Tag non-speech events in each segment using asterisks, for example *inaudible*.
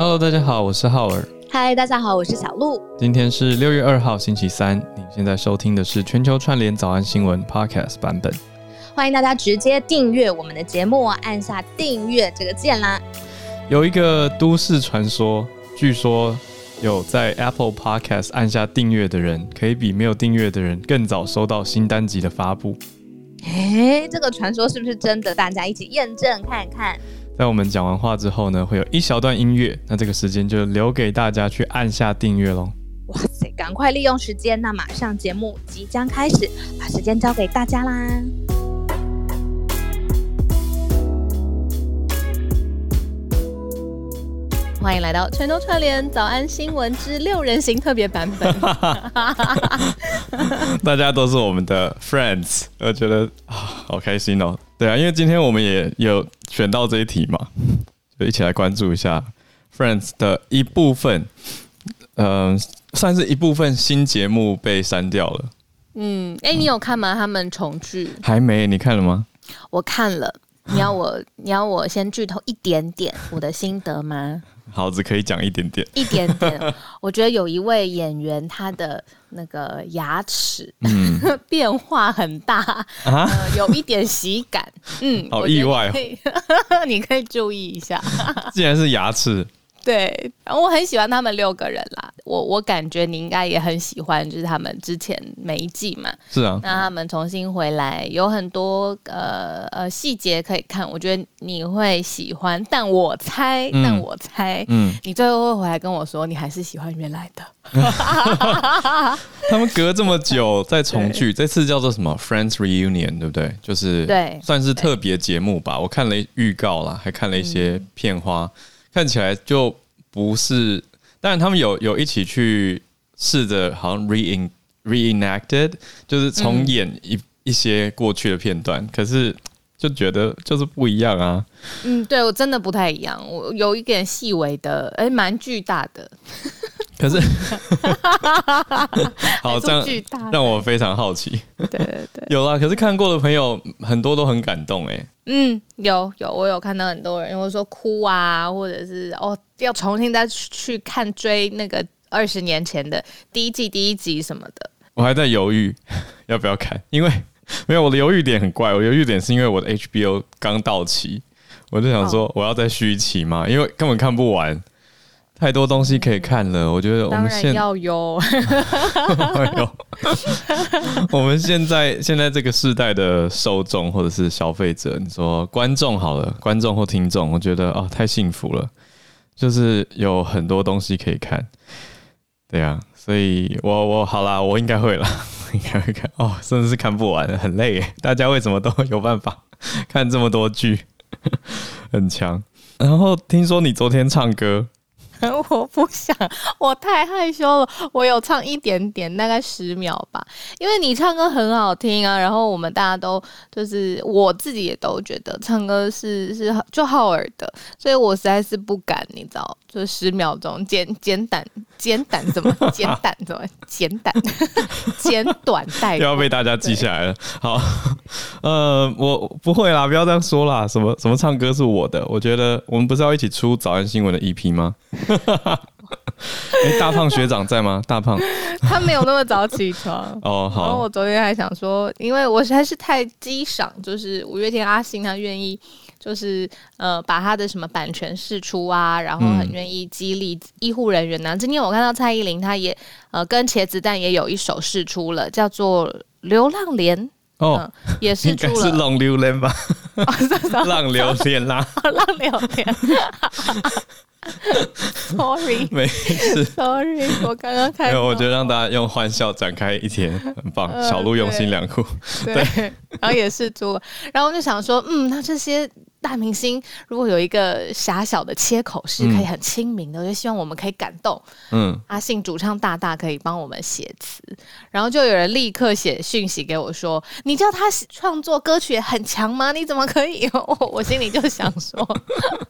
Hello，大家好，我是浩尔。嗨，大家好，我是小鹿。今天是六月二号，星期三。你现在收听的是全球串联早安新闻 Podcast 版本。欢迎大家直接订阅我们的节目，按下订阅这个键啦。有一个都市传说，据说有在 Apple Podcast 按下订阅的人，可以比没有订阅的人更早收到新单集的发布。哎，这个传说是不是真的？大家一起验证看看。在我们讲完话之后呢，会有一小段音乐，那这个时间就留给大家去按下订阅喽。哇塞，赶快利用时间，那马上节目即将开始，把时间交给大家啦。欢迎来到全球串联早安新闻之六人行特别版本。*laughs* 大家都是我们的 friends，我觉得啊，好开心哦。对啊，因为今天我们也有选到这一题嘛，就一起来关注一下 friends 的一部分，嗯、呃，算是一部分新节目被删掉了。嗯，哎、欸，你有看吗？他们重聚？还没，你看了吗？我看了。你要我，你要我先剧透一点点我的心得吗？好，只可以讲一点点，一点点。我觉得有一位演员，他的那个牙齿、嗯、*laughs* 变化很大、啊呃，有一点喜感。嗯，好意外哦，*laughs* 你可以注意一下。既然是牙齿。对，然后我很喜欢他们六个人啦。我我感觉你应该也很喜欢，就是他们之前每一季嘛。是啊。那他们重新回来，有很多呃呃细节可以看，我觉得你会喜欢。但我猜，嗯、但我猜，嗯，你最后会回来跟我说，你还是喜欢原来的。*laughs* 他们隔这么久再重聚，这次叫做什么 Friends Reunion，对不对？就是对，算是特别节目吧。我看了预告啦，还看了一些片花。嗯看起来就不是，当然他们有有一起去试着好像 re reenacted，就是重演一、嗯、一些过去的片段，可是就觉得就是不一样啊。嗯，对我真的不太一样，我有一点细微的，哎，蛮巨大的。可是，*laughs* 好这样让我非常好奇。*laughs* 对对对，有啦。可是看过的朋友很多都很感动哎。嗯，有有，我有看到很多人，或者说哭啊，或者是哦，要重新再去看追那个二十年前的第一季第一集什么的。我还在犹豫 *laughs* 要不要看，因为没有我的犹豫点很怪，我犹豫点是因为我的 HBO 刚到期，我就想说我要再续一期嘛，因为根本看不完。太多东西可以看了，我觉得我们现在要有，*laughs* *laughs* 我们现在现在这个时代的受众或者是消费者，你说观众好了，观众或听众，我觉得哦太幸福了，就是有很多东西可以看，对啊，所以我我好啦，我应该会啦，*laughs* 应该会看哦，真的是看不完，很累耶，大家为什么都有办法看这么多剧，很强。然后听说你昨天唱歌。*laughs* 我不想，我太害羞了。我有唱一点点，大概十秒吧。因为你唱歌很好听啊，然后我们大家都就是我自己也都觉得唱歌是是就好耳的，所以我实在是不敢，你知道，就十秒钟简简短简短怎么简短怎么 *laughs* 简短简短带又要被大家记下来了。好，呃，我不会啦，不要这样说啦。什么什么唱歌是我的？我觉得我们不是要一起出早安新闻的 EP 吗？哎，大胖学长在吗？大胖，*laughs* 他没有那么早起床哦。好，然后我昨天还想说，因为我实在是太激赏，就是五月天阿信他愿意，就是呃把他的什么版权释出啊，然后很愿意激励医护人员呢、啊。嗯、今天我看到蔡依林，她也呃跟茄子蛋也有一首释出了，叫做《流浪莲》哦、呃，也是出了，应该是浪流连吧？浪流连啦，*laughs* 浪流连。*laughs* *laughs* Sorry，*laughs* 没事。Sorry，我刚刚开。没有，我觉得让大家用欢笑展开一天，很棒。呃、小鹿用心良苦，对，然后也是猪，然后我就想说，嗯，那这些。大明星如果有一个狭小的切口是可以很亲民的，嗯、我就希望我们可以感动。嗯，阿信主唱大大可以帮我们写词，然后就有人立刻写讯息给我说：“你知道他创作歌曲也很强吗？你怎么可以？”我 *laughs* 我心里就想说：“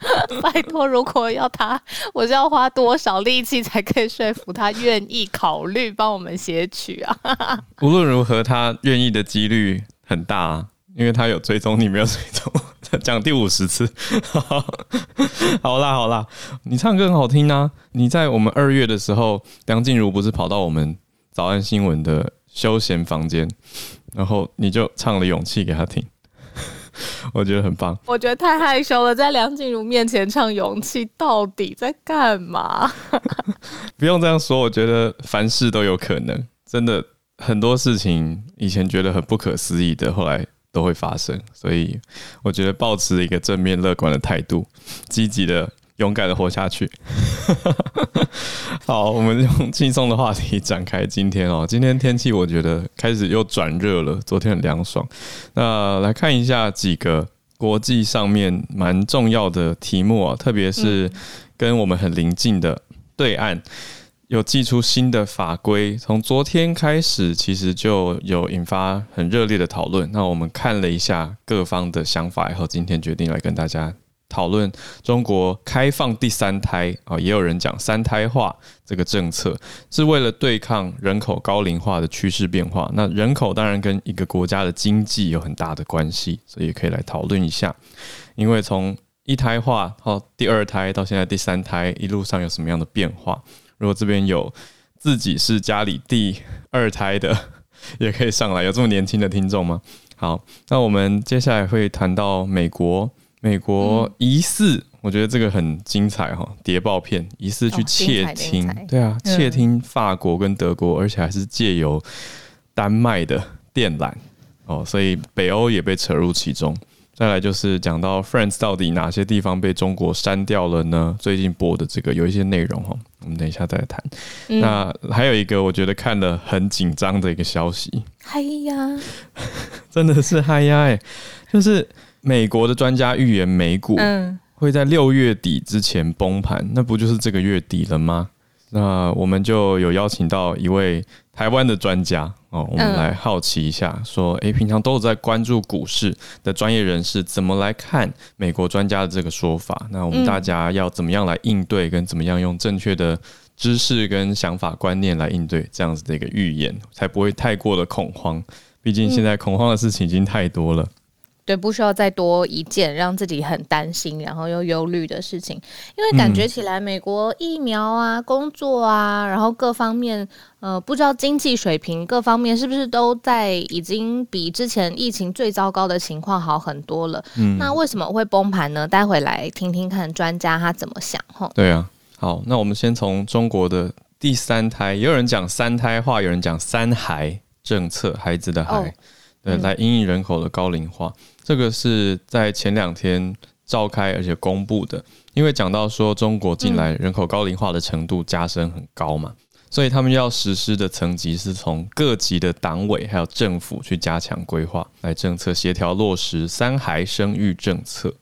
*laughs* 拜托，如果要他，我是要花多少力气才可以说服他愿意考虑帮我们写曲啊？” *laughs* 无论如何，他愿意的几率很大，因为他有追踪，你没有追踪。*laughs* 讲第五十次。*laughs* 好啦好啦，你唱歌很好听啊！你在我们二月的时候，梁静茹不是跑到我们早安新闻的休闲房间，然后你就唱了《勇气》给她听。*laughs* 我觉得很棒。我觉得太害羞了，在梁静茹面前唱《勇气》，到底在干嘛？不用这样说，我觉得凡事都有可能。真的很多事情，以前觉得很不可思议的，后来都会发生。所以我觉得保持一个正面乐观的态度，积极的、勇敢的活下去。*laughs* 好，我们用轻松的话题展开今天哦。今天天气我觉得开始又转热了，昨天很凉爽。那来看一下几个国际上面蛮重要的题目啊，特别是跟我们很邻近的对岸有祭出新的法规，从昨天开始其实就有引发很热烈的讨论。那我们看了一下各方的想法以后，今天决定来跟大家。讨论中国开放第三胎啊，也有人讲三胎化这个政策是为了对抗人口高龄化的趋势变化。那人口当然跟一个国家的经济有很大的关系，所以可以来讨论一下。因为从一胎化到第二胎到现在第三胎，一路上有什么样的变化？如果这边有自己是家里第二胎的，*laughs* 也可以上来。有这么年轻的听众吗？好，那我们接下来会谈到美国。美国疑似，我觉得这个很精彩哈，谍报片疑似去窃听，对啊，窃听法国跟德国，而且还是借由丹麦的电缆哦，所以北欧也被扯入其中。再来就是讲到 Friends 到底哪些地方被中国删掉了呢？最近播的这个有一些内容哈，我们等一下再来谈。那还有一个我觉得看了很紧张的一个消息，嗨呀，*laughs* 真的是嗨呀哎，就是。美国的专家预言美股会在六月底之前崩盘，那不就是这个月底了吗？那我们就有邀请到一位台湾的专家哦，我们来好奇一下，说，诶，平常都有在关注股市的专业人士怎么来看美国专家的这个说法？那我们大家要怎么样来应对，跟怎么样用正确的知识跟想法观念来应对这样子的一个预言，才不会太过的恐慌？毕竟现在恐慌的事情已经太多了。对，不需要再多一件让自己很担心，然后又忧虑的事情，因为感觉起来美国疫苗啊、工作啊，然后各方面，呃，不知道经济水平各方面是不是都在已经比之前疫情最糟糕的情况好很多了。嗯，那为什么会崩盘呢？待会来听听看专家他怎么想。吼，对啊，好，那我们先从中国的第三胎，也有人讲三胎化，有人讲三孩政策，孩子的孩。哦对，来因应人口的高龄化，这个是在前两天召开而且公布的。因为讲到说中国近来人口高龄化的程度加深很高嘛，所以他们要实施的层级是从各级的党委还有政府去加强规划，来政策协调落实三孩生育政策。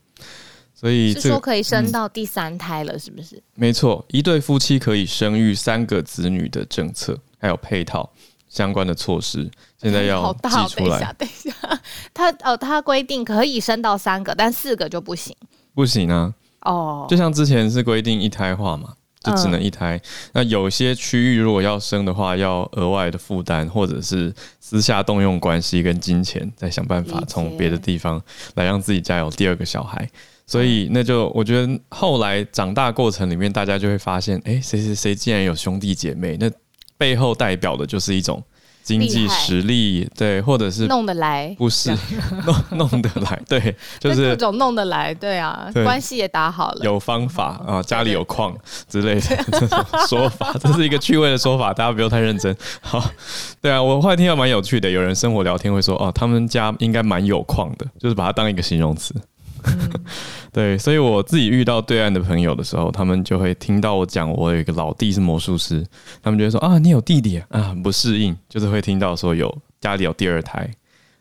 所以是说可以生到第三胎了，是不是？没错，一对夫妻可以生育三个子女的政策还有配套。相关的措施现在要 *laughs* 寄出来。等一下，*laughs* 他哦，他规定可以生到三个，但四个就不行。不行啊！哦，就像之前是规定一胎化嘛，就只能一胎。那有些区域如果要生的话，要额外的负担，或者是私下动用关系跟金钱，再想办法从别的地方来让自己家有第二个小孩。所以那就我觉得后来长大过程里面，大家就会发现，哎，谁谁谁竟然有兄弟姐妹？那背后代表的就是一种经济实力，对，或者是弄得来，不是弄弄得来，对，*laughs* 就是各种弄得来，对啊，关系也打好了，有方法啊，家里有矿之类的这种 *laughs* 说法，这是一个趣味的说法，大家不用太认真。好，对啊，我后来听到蛮有趣的，有人生活聊天会说，哦，他们家应该蛮有矿的，就是把它当一个形容词。嗯、*laughs* 对，所以我自己遇到对岸的朋友的时候，他们就会听到我讲，我有一个老弟是魔术师，他们就会说啊，你有弟弟啊，啊很不适应，就是会听到说有家里有第二胎，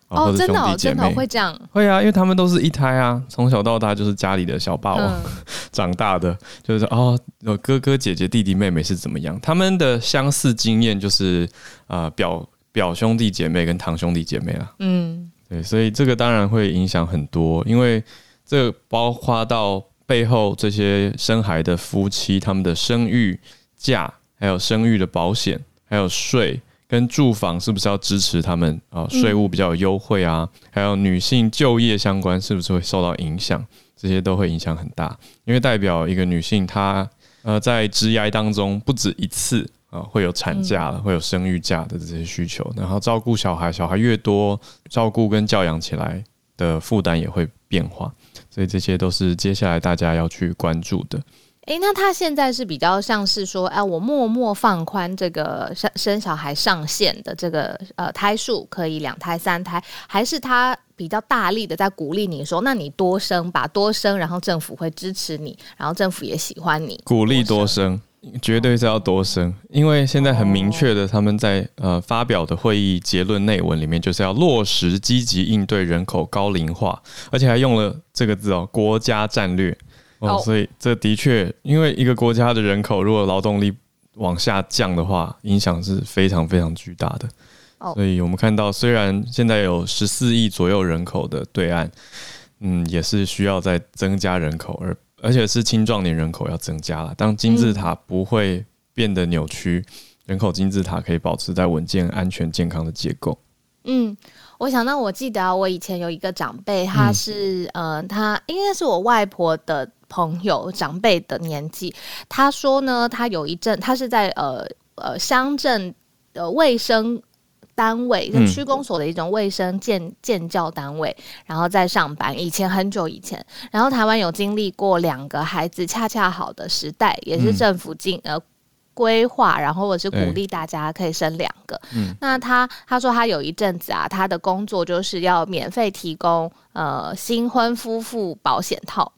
哦，真的哦，真的会这样，会啊，因为他们都是一胎啊，从小到大就是家里的小霸王、嗯、*laughs* 长大的，就是说哦，有哥哥姐姐弟弟妹妹是怎么样，他们的相似经验就是啊、呃，表表兄弟姐妹跟堂兄弟姐妹啊，嗯，对，所以这个当然会影响很多，因为。这包括到背后这些生孩的夫妻，他们的生育假，还有生育的保险，还有税跟住房是不是要支持他们啊？税务比较优惠啊，还有女性就业相关是不是会受到影响？这些都会影响很大，因为代表一个女性她呃在职涯当中不止一次啊会有产假了，会有生育假的这些需求，然后照顾小孩，小孩越多，照顾跟教养起来的负担也会变化，所以这些都是接下来大家要去关注的。诶、欸，那他现在是比较像是说，哎、啊，我默默放宽这个生生小孩上限的这个呃胎数，可以两胎、三胎，还是他比较大力的在鼓励你说，那你多生吧，多生，然后政府会支持你，然后政府也喜欢你，鼓励多生，绝对是要多生，因为现在很明确的，他们在呃发表的会议结论内文里面，就是要落实积极应对人口高龄化，而且还用了这个字哦，国家战略。哦，所以这的确，因为一个国家的人口如果劳动力往下降的话，影响是非常非常巨大的。所以我们看到，虽然现在有十四亿左右人口的对岸，嗯，也是需要再增加人口，而而且是青壮年人口要增加了。当金字塔不会变得扭曲，人口金字塔可以保持在稳健、安全、健康的结构。嗯。我想到，我记得，我以前有一个长辈，他是，嗯、呃，他应该是我外婆的朋友，长辈的年纪。他说呢，他有一阵，他是在呃呃乡镇的卫生单位，就区公所的一种卫生建建教单位，然后在上班。以前很久以前，然后台湾有经历过两个孩子恰恰好的时代，也是政府进呃。规划，然后我是鼓励大家可以生两个。嗯，那他他说他有一阵子啊，他的工作就是要免费提供呃新婚夫妇保险套。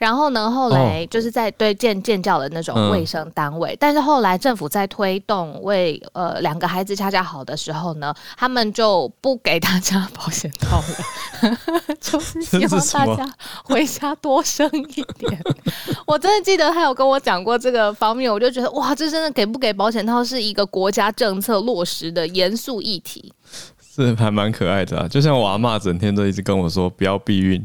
然后呢，后来就是在对建建教的那种卫生单位，嗯、但是后来政府在推动为呃两个孩子恰恰好的时候呢，他们就不给大家保险套了，*laughs* 就是希望大家回家多生一点。*laughs* 我真的记得他有跟我讲过这个方面，我就觉得哇，这真的给不给保险套是一个国家政策落实的严肃议题，是还蛮可爱的啊。就像我阿妈整天都一直跟我说不要避孕。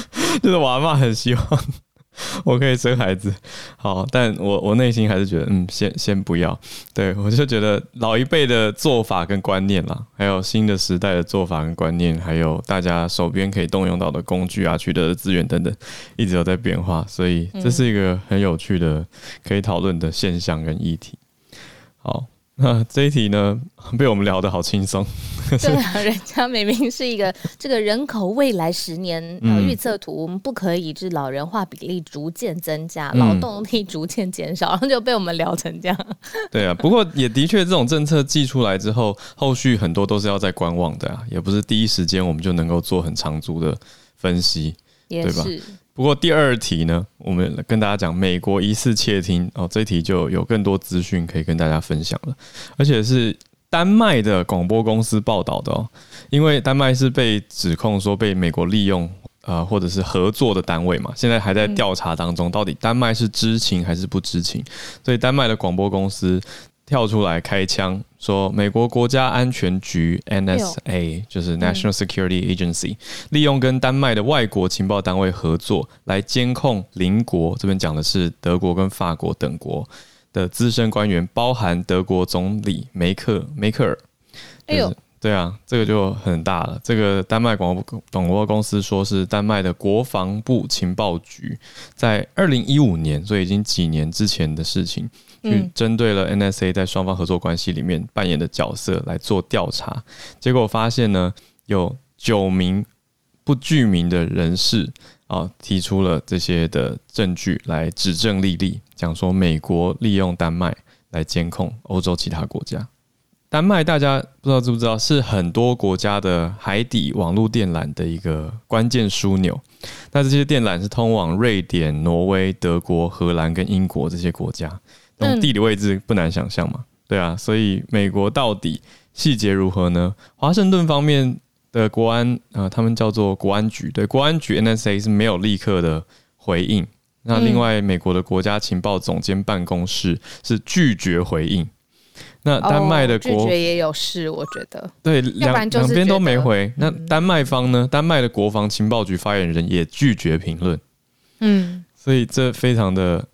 *laughs* 就是我阿妈很希望 *laughs* 我可以生孩子，好，但我我内心还是觉得，嗯，先先不要。对，我就觉得老一辈的做法跟观念啦，还有新的时代的做法跟观念，还有大家手边可以动用到的工具啊、取得的资源等等，一直都在变化，所以这是一个很有趣的可以讨论的现象跟议题。好。那这一题呢，被我们聊得好轻松。*laughs* 对啊，人家明明是一个这个人口未来十年预测图，我们不可以是老人化比例逐渐增加，劳动力逐渐减少，*laughs* 然后就被我们聊成这样。对啊，不过也的确，这种政策寄出来之后，后续很多都是要在观望的啊，也不是第一时间我们就能够做很长足的分析，对吧？不过第二题呢，我们跟大家讲美国疑似窃听哦，这一题就有更多资讯可以跟大家分享了，而且是丹麦的广播公司报道的哦，因为丹麦是被指控说被美国利用啊、呃，或者是合作的单位嘛，现在还在调查当中，到底丹麦是知情还是不知情，所以丹麦的广播公司。跳出来开枪说，美国国家安全局 NSA 就是 National Security Agency，利用跟丹麦的外国情报单位合作，来监控邻国。这边讲的是德国跟法国等国的资深官员，包含德国总理梅克梅克尔。哎呦，对啊，这个就很大了。这个丹麦广播广播公司说是丹麦的国防部情报局，在二零一五年，所以已经几年之前的事情。去针对了 NSA 在双方合作关系里面扮演的角色来做调查，结果发现呢，有九名不具名的人士啊提出了这些的证据来指证莉莉，讲说美国利用丹麦来监控欧洲其他国家。丹麦大家不知道知不知道，是很多国家的海底网络电缆的一个关键枢纽。那这些电缆是通往瑞典、挪威、德国、荷兰跟英国这些国家。地理位置不难想象嘛，对啊，所以美国到底细节如何呢？华盛顿方面的国安啊、他们叫做国安局，对，国安局 NSA 是没有立刻的回应。那另外，美国的国家情报总监办公室是拒绝回应。那丹麦的国、哦、拒绝也有事，我觉得对，两两边都没回。那丹麦方呢？丹麦的国防情报局发言人也拒绝评论。嗯，所以这非常的。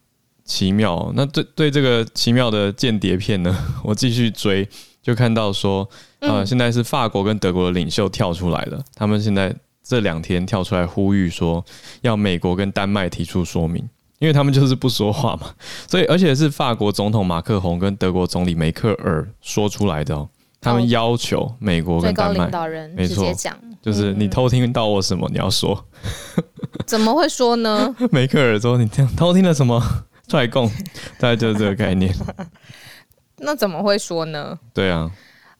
奇妙。那对对这个奇妙的间谍片呢，*laughs* 我继续追，就看到说，呃，现在是法国跟德国的领袖跳出来了，嗯、他们现在这两天跳出来呼吁说，要美国跟丹麦提出说明，因为他们就是不说话嘛。所以，而且是法国总统马克宏跟德国总理梅克尔说出来的哦，他们要求美国跟丹麦，最高领导人直接讲。就是你偷听到我什么？你要说，怎么会说呢？*laughs* 梅克尔说：“你偷听了什么？” *laughs* 踹共，大概就是这个概念。*laughs* 那怎么会说呢？对啊，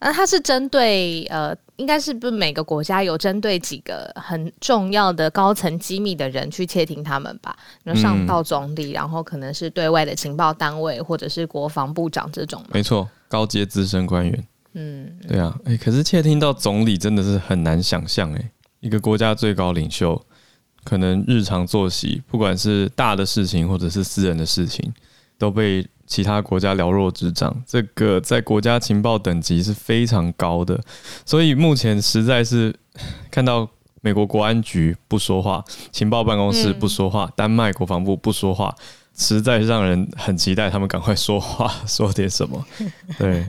啊，他是针对呃，应该是不是每个国家有针对几个很重要的高层机密的人去窃听他们吧？那上到总理，嗯、然后可能是对外的情报单位，或者是国防部长这种。没错，高阶资深官员。嗯，对啊，哎、欸，可是窃听到总理真的是很难想象，哎，一个国家最高领袖，可能日常作息，不管是大的事情或者是私人的事情，都被其他国家了若指掌。这个在国家情报等级是非常高的，所以目前实在是看到美国国安局不说话，情报办公室不说话，嗯、丹麦国防部不说话。实在让人很期待，他们赶快说话，说点什么。*laughs* 对，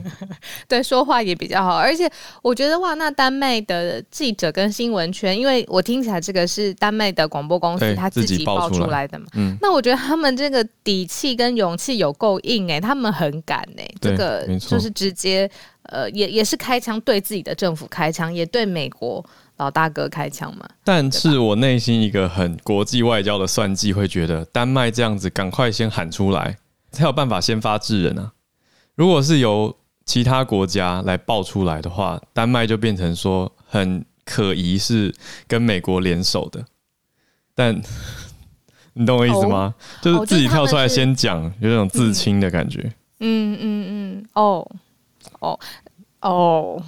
对，说话也比较好。而且我觉得哇，那丹麦的记者跟新闻圈，因为我听起来这个是丹麦的广播公司他自己爆出来的嘛。嗯，那我觉得他们这个底气跟勇气有够硬哎、欸，他们很敢哎、欸，这个就是直接呃，也也是开枪对自己的政府开枪，也对美国。老大哥开枪嘛？但是我内心一个很国际外交的算计，会觉得丹麦这样子赶快先喊出来，才有办法先发制人啊。如果是由其他国家来爆出来的话，丹麦就变成说很可疑是跟美国联手的。但 *laughs* 你懂我意思吗？哦、就是自己跳出来先讲，有种自清的感觉。嗯嗯嗯，哦哦哦。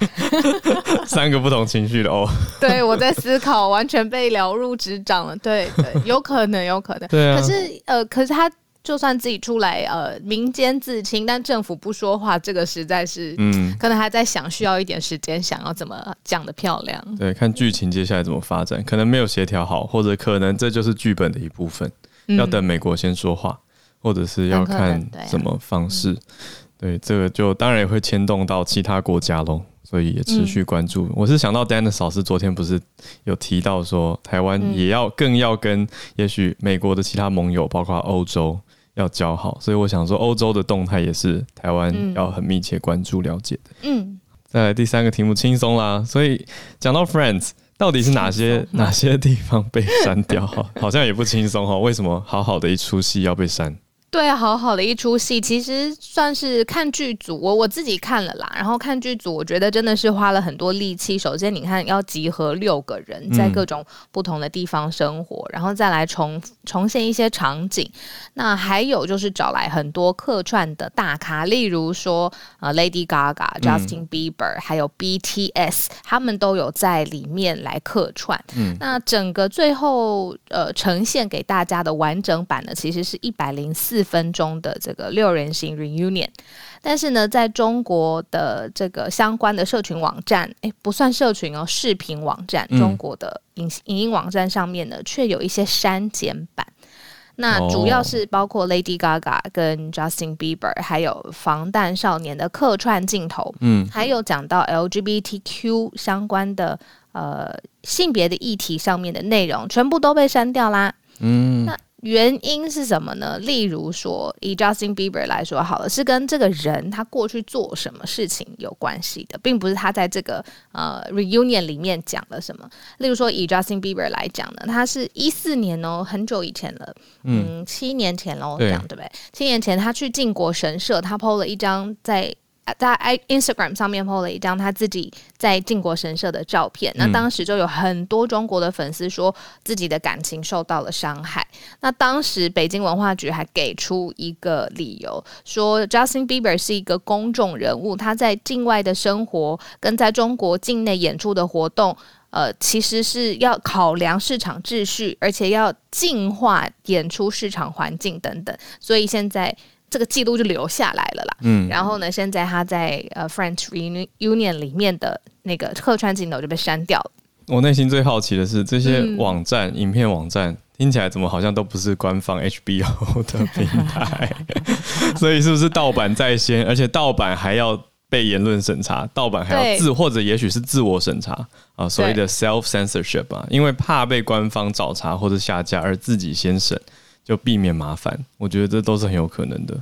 *laughs* 三个不同情绪的哦，对，我在思考，完全被了如指掌了。对对，*laughs* 有可能，有可能。对啊。可是呃，可是他就算自己出来呃，民间自清，但政府不说话，这个实在是嗯，可能还在想，需要一点时间，想要怎么讲的漂亮。对，看剧情接下来怎么发展，可能没有协调好，或者可能这就是剧本的一部分，嗯、要等美国先说话，或者是要看什么方式。对，这个就当然也会牵动到其他国家喽。所以也持续关注。嗯、我是想到 Dennis 老师昨天不是有提到说，台湾也要更要跟也许美国的其他盟友，包括欧洲要交好。所以我想说，欧洲的动态也是台湾要很密切关注了解的。嗯。再来第三个题目轻松啦。所以讲到 Friends，到底是哪些哪些地方被删掉？*laughs* 好像也不轻松哈。为什么好好的一出戏要被删？对，好好的一出戏，其实算是看剧组，我我自己看了啦。然后看剧组，我觉得真的是花了很多力气。首先，你看要集合六个人在各种不同的地方生活，嗯、然后再来重重现一些场景。那还有就是找来很多客串的大咖，例如说呃 Lady Gaga、Justin Bieber，、嗯、还有 BTS，他们都有在里面来客串。嗯，那整个最后呃呈现给大家的完整版呢，其实是一百零四。四分钟的这个六人行 reunion，但是呢，在中国的这个相关的社群网站，诶，不算社群哦，视频网站，中国的影影音网站上面呢，却有一些删减版。那主要是包括 Lady Gaga 跟 Justin Bieber，还有防弹少年的客串镜头，嗯，还有讲到 LGBTQ 相关的呃性别的议题上面的内容，全部都被删掉啦。嗯，那。原因是什么呢？例如说，以 Justin Bieber 来说好了，是跟这个人他过去做什么事情有关系的，并不是他在这个呃 reunion 里面讲了什么。例如说，以 Justin Bieber 来讲呢，他是一四年哦，很久以前了，嗯，七年前喽，这样对不对？七年前他去靖国神社，他 PO 了一张在。在 Instagram 上面 po 了一张他自己在靖国神社的照片，那当时就有很多中国的粉丝说自己的感情受到了伤害。那当时北京文化局还给出一个理由，说 Justin Bieber 是一个公众人物，他在境外的生活跟在中国境内演出的活动，呃，其实是要考量市场秩序，而且要净化演出市场环境等等，所以现在。这个记录就留下来了啦。嗯，然后呢，现在他在呃 Friends Reunion 里面的那个客串镜头就被删掉了。我内心最好奇的是，这些网站、嗯、影片网站听起来怎么好像都不是官方 HBO 的平台？*laughs* 所以是不是盗版在先？而且盗版还要被言论审查，盗版还要自或者也许是自我审查啊，所谓的 self censorship 啊，因为怕被官方找茬或者下架而自己先审，就避免麻烦。我觉得这都是很有可能的。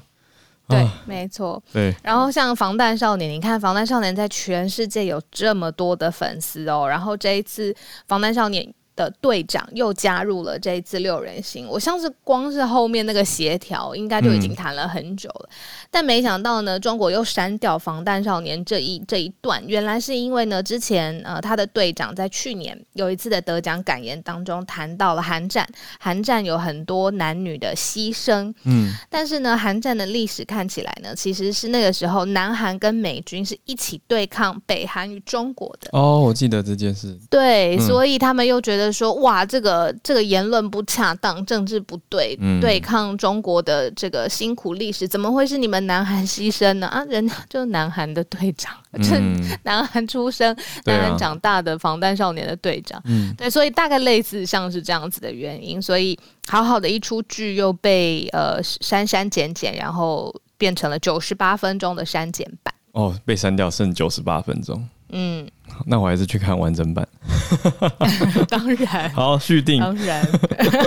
对，没错。对，然后像防弹少年，你看防弹少年在全世界有这么多的粉丝哦，然后这一次防弹少年。的队长又加入了这一次六人行，我像是光是后面那个协调，应该就已经谈了很久了，嗯、但没想到呢，中国又删掉防弹少年这一这一段，原来是因为呢，之前呃他的队长在去年有一次的得奖感言当中谈到了韩战，韩战有很多男女的牺牲，嗯，但是呢，韩战的历史看起来呢，其实是那个时候南韩跟美军是一起对抗北韩与中国的。哦，我记得这件事。对，嗯、所以他们又觉得。说哇，这个这个言论不恰当，政治不对，嗯、对抗中国的这个辛苦历史，怎么会是你们南韩牺牲呢？啊，人家就是南韩的队长，就、嗯、南韩出生、南韩长大的防弹少年的队长，嗯、对，所以大概类似像是这样子的原因，所以好好的一出剧又被呃删删减减，然后变成了九十八分钟的删减版。哦，被删掉剩九十八分钟。嗯，那我还是去看完整版。*laughs* 当然，好续订，当然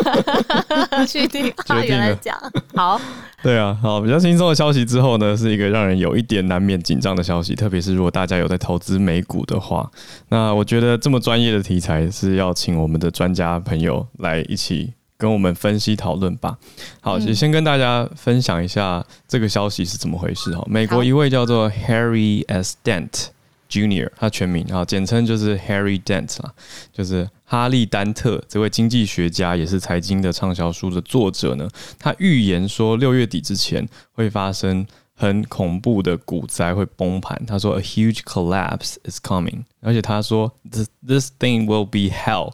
*laughs* 续订。决定了，讲好。对啊，好，比较轻松的消息之后呢，是一个让人有一点难免紧张的消息，特别是如果大家有在投资美股的话，那我觉得这么专业的题材是要请我们的专家朋友来一起跟我们分析讨论吧。好，就先跟大家分享一下这个消息是怎么回事哈。美国一位叫做 Harry S. Dent。Junior，他全名啊，简称就是 Harry Dent 啦，就是哈利·丹特这位经济学家，也是财经的畅销书的作者呢。他预言说，六月底之前会发生很恐怖的股灾，会崩盘。他说，A huge collapse is coming，而且他说，This this thing will be hell。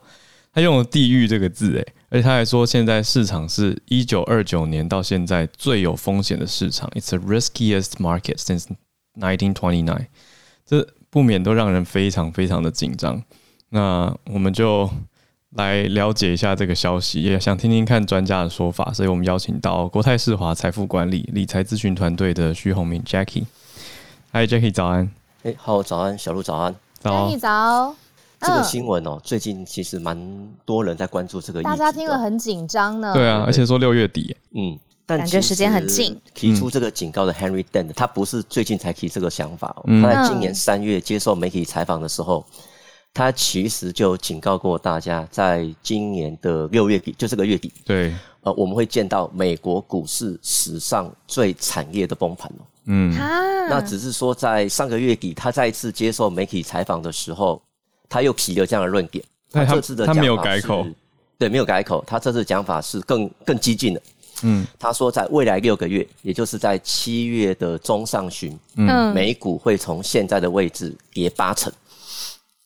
他用了“地狱”这个字，诶，而且他还说，现在市场是一九二九年到现在最有风险的市场，It's the riskiest market since nineteen twenty nine。这不免都让人非常非常的紧张，那我们就来了解一下这个消息，也想听听看专家的说法，所以我们邀请到国泰世华财富管理理财咨询团队的徐宏明 Jackie。嗨，Jackie，早安。哎，好，早安，小鹿早安。早。Jackie 早。这个新闻哦，最近其实蛮多人在关注这个，大家听了很紧张呢。对啊，而且说六月底，嗯。但感觉时间很近。提出这个警告的 Henry Dent，他不是最近才提这个想法。他在今年三月接受媒体采访的时候，他其实就警告过大家，在今年的六月底，就这个月底，对，呃，我们会见到美国股市史上最惨烈的崩盘。嗯，那只是说在上个月底，他再一次接受媒体采访的时候，他又提了这样的论点。他这次的讲法是，他没有改口，对，没有改口。他这次讲法是更更激进的。嗯，他说，在未来六个月，也就是在七月的中上旬，嗯，美股会从现在的位置跌八成，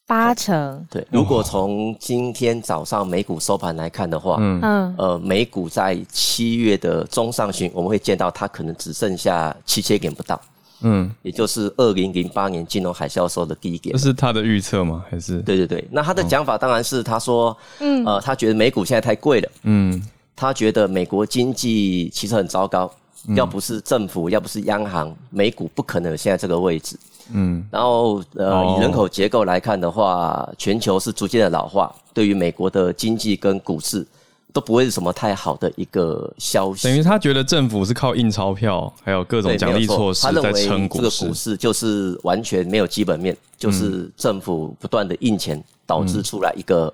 八成。对，如果从今天早上美股收盘来看的话，嗯，呃，美股在七月的中上旬，我们会见到它可能只剩下七千点不到，嗯，也就是二零零八年金融海啸时候的低点。这是他的预测吗？还是？对对对，那他的讲法当然是他说，嗯，呃，他觉得美股现在太贵了，嗯。他觉得美国经济其实很糟糕，要不是政府，要不是央行，美股不可能有现在这个位置。嗯，然后呃，以人口结构来看的话，全球是逐渐的老化，对于美国的经济跟股市都不会是什么太好的一个消息。等于他觉得政府是靠印钞票，还有各种奖励措施在撑股市。这个股市就是完全没有基本面，就是政府不断的印钱导致出来一个。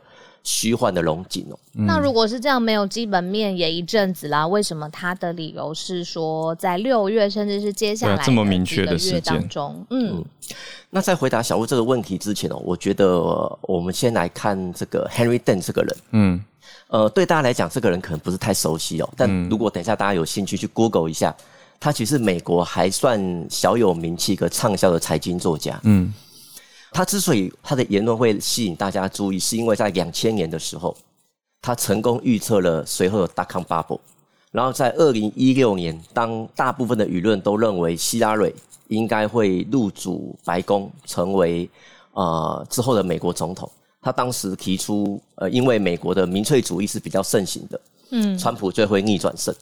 虚幻的龙井哦，那如果是这样，没有基本面也一阵子啦，为什么他的理由是说在六月甚至是接下来这么明确的月当中？嗯，嗯，那在回答小鹿这个问题之前哦，我觉得我们先来看这个 Henry Dent 这个人，嗯，呃，对大家来讲，这个人可能不是太熟悉哦，但如果等一下大家有兴趣去 Google 一下，他其实美国还算小有名气、一个畅销的财经作家，嗯。他之所以他的言论会吸引大家注意，是因为在两千年的时候，他成功预测了随后的 dot-com bubble。然后在二零一六年，当大部分的舆论都认为希拉蕊应该会入主白宫，成为呃之后的美国总统，他当时提出，呃，因为美国的民粹主义是比较盛行的，嗯，川普就会逆转胜，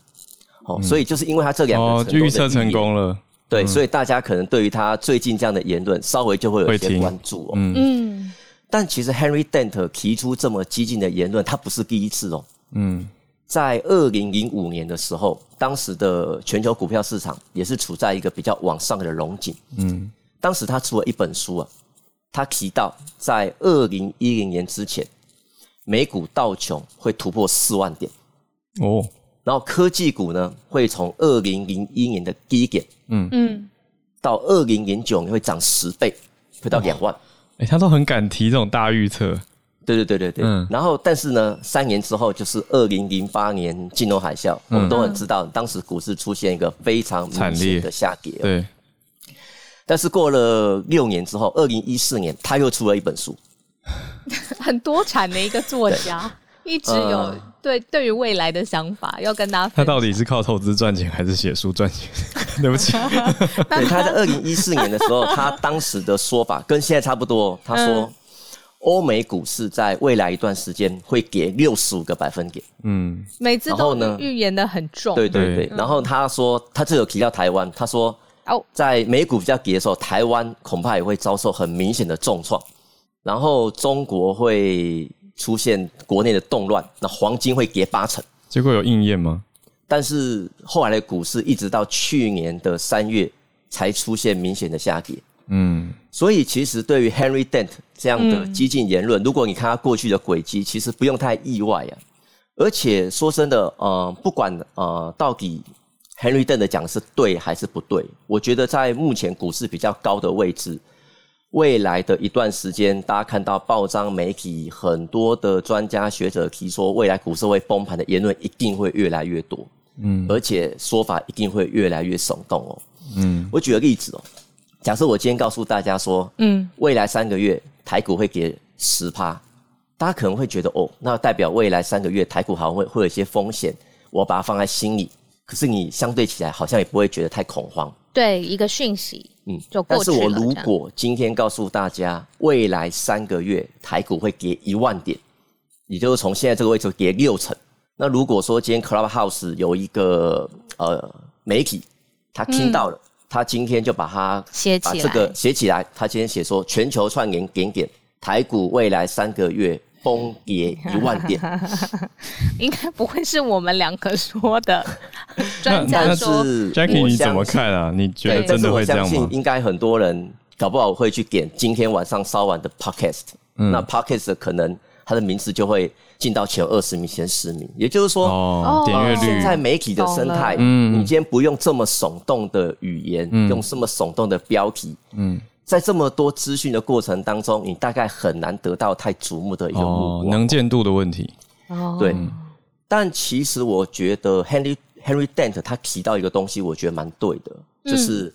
哦，所以就是因为他这两个哦，预测成功了，对，嗯、所以大家可能对于他最近这样的言论稍微就会有一些关注哦，嗯，嗯，但其实 Henry Dent 提出这么激进的言论，他不是第一次哦，嗯，在二零零五年的时候，当时的全球股票市场也是处在一个比较往上的荣景，嗯，当时他出了一本书啊。他提到，在二零一零年之前，美股道琼会突破四万点。哦，然后科技股呢会从二零零一年的低点，嗯嗯，到二零零九年会涨十倍，会到两万。哎、欸，他都很敢提这种大预测。对对对对对。嗯。然后，但是呢，三年之后就是二零零八年金融海啸，嗯、我们都很知道，当时股市出现一个非常明显的下跌。对。但是过了六年之后，二零一四年他又出了一本书，*laughs* 很多产的一个作家，一直有对对于未来的想法要跟大家。他到底是靠投资赚钱，还是写书赚钱？*laughs* 对不起，*laughs* 对，他在二零一四年的时候，他当时的说法跟现在差不多。他说，欧美股市在未来一段时间会给六十五个百分点。嗯，每次都预言的很重。对对对，然后他说，他就有提到台湾，他说。哦，在美股比较跌的时候，台湾恐怕也会遭受很明显的重创，然后中国会出现国内的动乱，那黄金会跌八成。结果有应验吗？但是后来的股市一直到去年的三月才出现明显的下跌。嗯，所以其实对于 Henry Dent 这样的激进言论，嗯、如果你看他过去的轨迹，其实不用太意外啊。而且说真的，呃，不管呃到底。Henry Dent 讲的是对还是不对？我觉得在目前股市比较高的位置，未来的一段时间，大家看到报章媒体很多的专家学者提出未来股市会崩盘的言论一定会越来越多，嗯，而且说法一定会越来越耸动哦，嗯，我举个例子哦，假设我今天告诉大家说，嗯，未来三个月台股会跌十趴，大家可能会觉得哦，那代表未来三个月台股好像会会有一些风险，我把它放在心里。可是你相对起来好像也不会觉得太恐慌，对一个讯息，嗯，就过去了。但是我如果今天告诉大家，未来三个月台股会跌一万点，也就是从现在这个位置跌六成。那如果说今天 Clubhouse 有一个呃媒体，他听到了，嗯、他今天就把它写起来，把这个写起来，他今天写说全球串联点点台股未来三个月。崩跌一万点，*laughs* 应该不会是我们两个说的。*laughs* 专家说，Jackie 你怎么看啊？你觉得真的会这样吗？我相信应该很多人搞不好会去点今天晚上稍晚的 Podcast，嗯，那 Podcast 可能它的名字就会进到前二十名、前十名。也就是说，哦，点阅率。现在媒体的生态，嗯，你今天不用这么耸动的语言，嗯，用这么耸动的标题，嗯。在这么多资讯的过程当中，你大概很难得到太瞩目的一个目光，哦，能见度的问题。哦，对。但其实我觉得 Henry Henry Dent 他提到一个东西，我觉得蛮对的，就是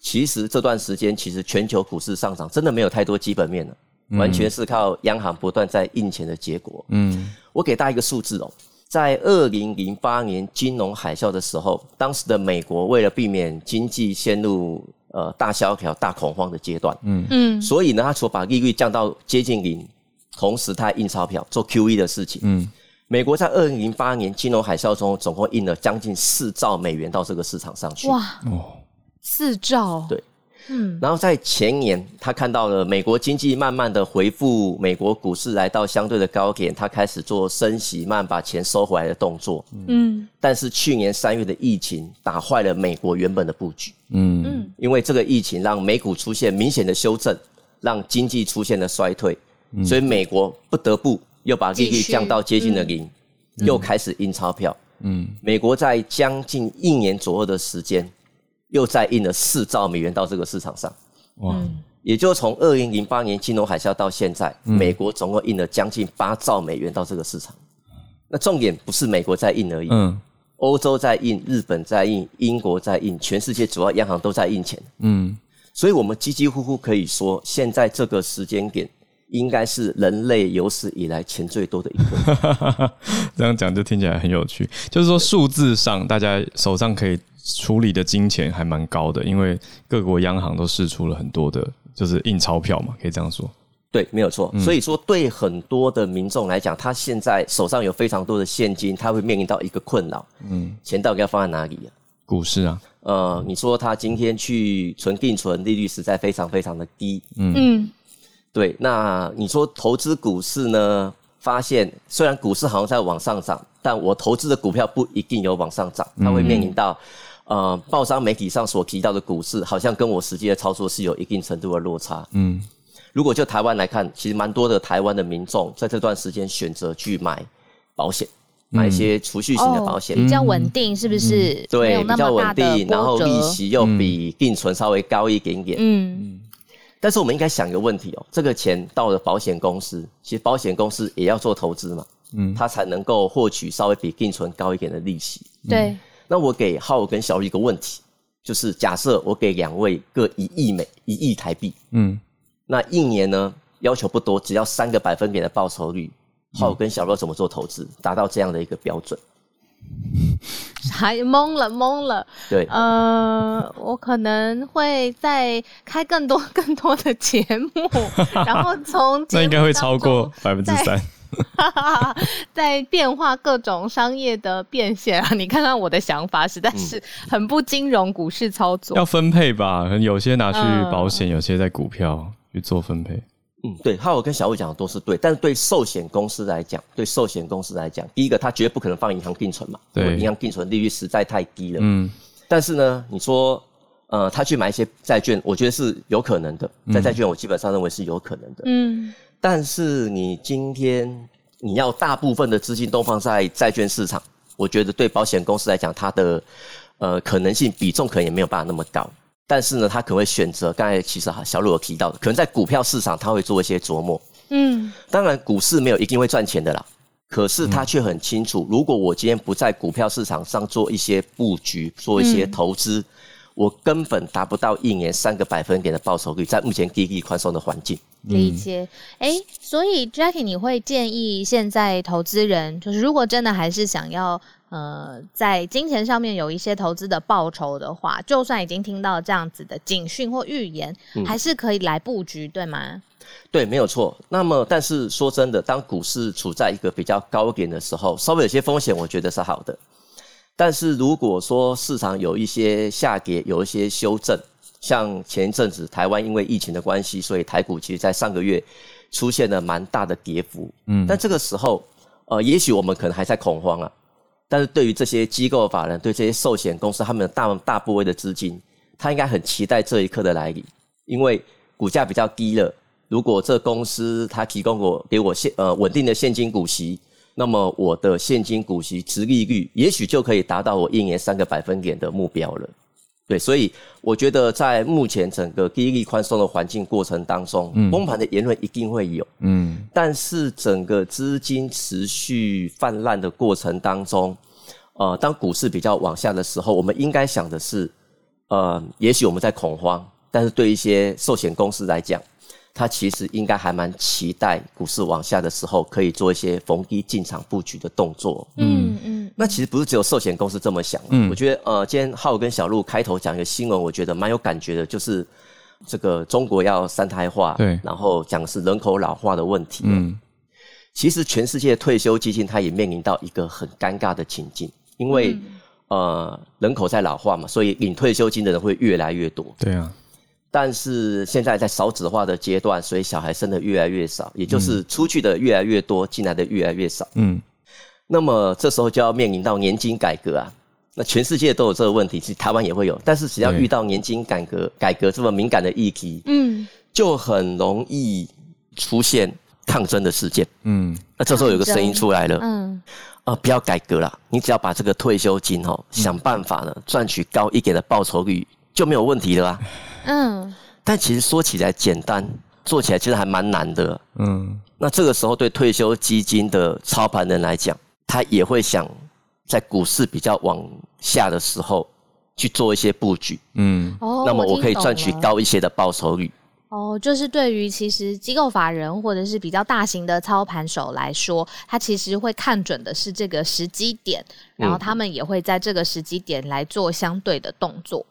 其实这段时间其实全球股市上涨真的没有太多基本面了，完全是靠央行不断在印钱的结果。嗯，我给大家一个数字哦，在二零零八年金融海啸的时候，当时的美国为了避免经济陷入呃，大萧条、大恐慌的阶段，嗯。嗯，所以呢，他除了把利率降到接近零，同时他还印钞票做 QE 的事情，嗯，美国在二零零八年金融海啸中，总共印了将近四兆美元到这个市场上去，哇，哦，四兆，对。嗯，然后在前年，他看到了美国经济慢慢的恢复，美国股市来到相对的高点，他开始做升息，慢把钱收回来的动作。嗯，但是去年三月的疫情打坏了美国原本的布局。嗯嗯，因为这个疫情让美股出现明显的修正，让经济出现了衰退，所以美国不得不又把利率降到接近了零，又开始印钞票。嗯，美国在将近一年左右的时间。又再印了四兆美元到这个市场上，哇！也就从二零零八年金融海啸到现在，嗯、美国总共印了将近八兆美元到这个市场。那重点不是美国在印而已，嗯，欧洲在印，日本在印，英国在印，全世界主要央行都在印钱，嗯。所以我们几几乎乎可以说，现在这个时间点应该是人类有史以来钱最多的一个。*laughs* 这样讲就听起来很有趣，就是说数字上大家手上可以。处理的金钱还蛮高的，因为各国央行都试出了很多的，就是印钞票嘛，可以这样说。对，没有错。嗯、所以说，对很多的民众来讲，他现在手上有非常多的现金，他会面临到一个困扰。嗯，钱到底要放在哪里啊？股市啊。呃，你说他今天去存定存，利率实在非常非常的低。嗯。嗯对，那你说投资股市呢？发现虽然股市好像在往上涨，但我投资的股票不一定有往上涨，它会面临到，呃，报章媒体上所提到的股市，好像跟我实际的操作是有一定程度的落差。嗯，如果就台湾来看，其实蛮多的台湾的民众在这段时间选择去买保险，买一些储蓄型的保险，比较稳定，是不是？对，比较稳定，然后利息又比定存稍微高一点点。嗯。但是我们应该想一个问题哦，这个钱到了保险公司，其实保险公司也要做投资嘛，嗯，他才能够获取稍微比定存高一点的利息。对。那我给浩跟小玉一个问题，就是假设我给两位各一亿美一亿台币，嗯，那一年呢要求不多，只要三个百分点的报酬率，浩跟小玉怎么做投资，达到这样的一个标准？还 *laughs* 懵了懵了，对，呃，我可能会再开更多 *laughs* 更多的节目，然后从 *laughs* 那应该会超过百分之三，*laughs* 在变化各种商业的变现啊！*laughs* 你看看我的想法，实在是很不金融股市操作，要分配吧？有些拿去保险，有些在股票去做分配。嗯，对，浩尔跟小魏讲的都是对，但是对寿险公司来讲，对寿险公司来讲，第一个他绝对不可能放银行定存嘛，对，银行定存利率实在太低了。嗯，但是呢，你说，呃，他去买一些债券，我觉得是有可能的，在债券我基本上认为是有可能的。嗯，但是你今天你要大部分的资金都放在债券市场，我觉得对保险公司来讲，它的呃可能性比重可能也没有办法那么高。但是呢，他可能会选择刚才其实小鲁有提到的，可能在股票市场他会做一些琢磨。嗯，当然股市没有一定会赚钱的啦，可是他却很清楚，如果我今天不在股票市场上做一些布局，做一些投资，嗯、我根本达不到一年三个百分点的报酬率，在目前低利宽松的环境。理解。哎、欸，所以 Jackie，你会建议现在投资人，就是如果真的还是想要。呃，在金钱上面有一些投资的报酬的话，就算已经听到这样子的警讯或预言，嗯、还是可以来布局，对吗？对，没有错。那么，但是说真的，当股市处在一个比较高点的时候，稍微有些风险，我觉得是好的。但是如果说市场有一些下跌，有一些修正，像前一阵子台湾因为疫情的关系，所以台股其实在上个月出现了蛮大的跌幅。嗯，但这个时候，呃，也许我们可能还在恐慌啊。但是对于这些机构法人，对这些寿险公司，他们的大大部位的资金，他应该很期待这一刻的来临，因为股价比较低了。如果这公司它提供我给我现呃稳定的现金股息，那么我的现金股息殖利率也许就可以达到我一年三个百分点的目标了。对，所以我觉得在目前整个低利率宽松的环境过程当中，崩盘的言论一定会有。嗯，但是整个资金持续泛滥的过程当中，呃，当股市比较往下的时候，我们应该想的是，呃，也许我们在恐慌，但是对一些寿险公司来讲，它其实应该还蛮期待股市往下的时候，可以做一些逢低进场布局的动作。嗯嗯，那其实不是只有寿险公司这么想。嗯，我觉得呃，今天浩跟小路开头讲一个新闻，我觉得蛮有感觉的，就是这个中国要三胎化，对，然后讲的是人口老化的问题。嗯，其实全世界退休基金它也面临到一个很尴尬的情境，因为、嗯、呃人口在老化嘛，所以领退休金的人会越来越多。对啊。但是现在在少子化的阶段，所以小孩生的越来越少，也就是出去的越来越多，进来的越来越少。嗯，那么这时候就要面临到年金改革啊。那全世界都有这个问题，其实台湾也会有。但是只要遇到年金改革、改革这么敏感的议题，嗯，就很容易出现抗争的事件。嗯，那这时候有个声音出来了，嗯，啊，不要改革了，你只要把这个退休金哦，想办法呢赚取高一点的报酬率，就没有问题了啊。嗯，但其实说起来简单，做起来其实还蛮难的。嗯，那这个时候对退休基金的操盘人来讲，他也会想在股市比较往下的时候去做一些布局。嗯，那么我可以赚取高一些的报酬率。哦，就是对于其实机构法人或者是比较大型的操盘手来说，他其实会看准的是这个时机点，然后他们也会在这个时机点来做相对的动作。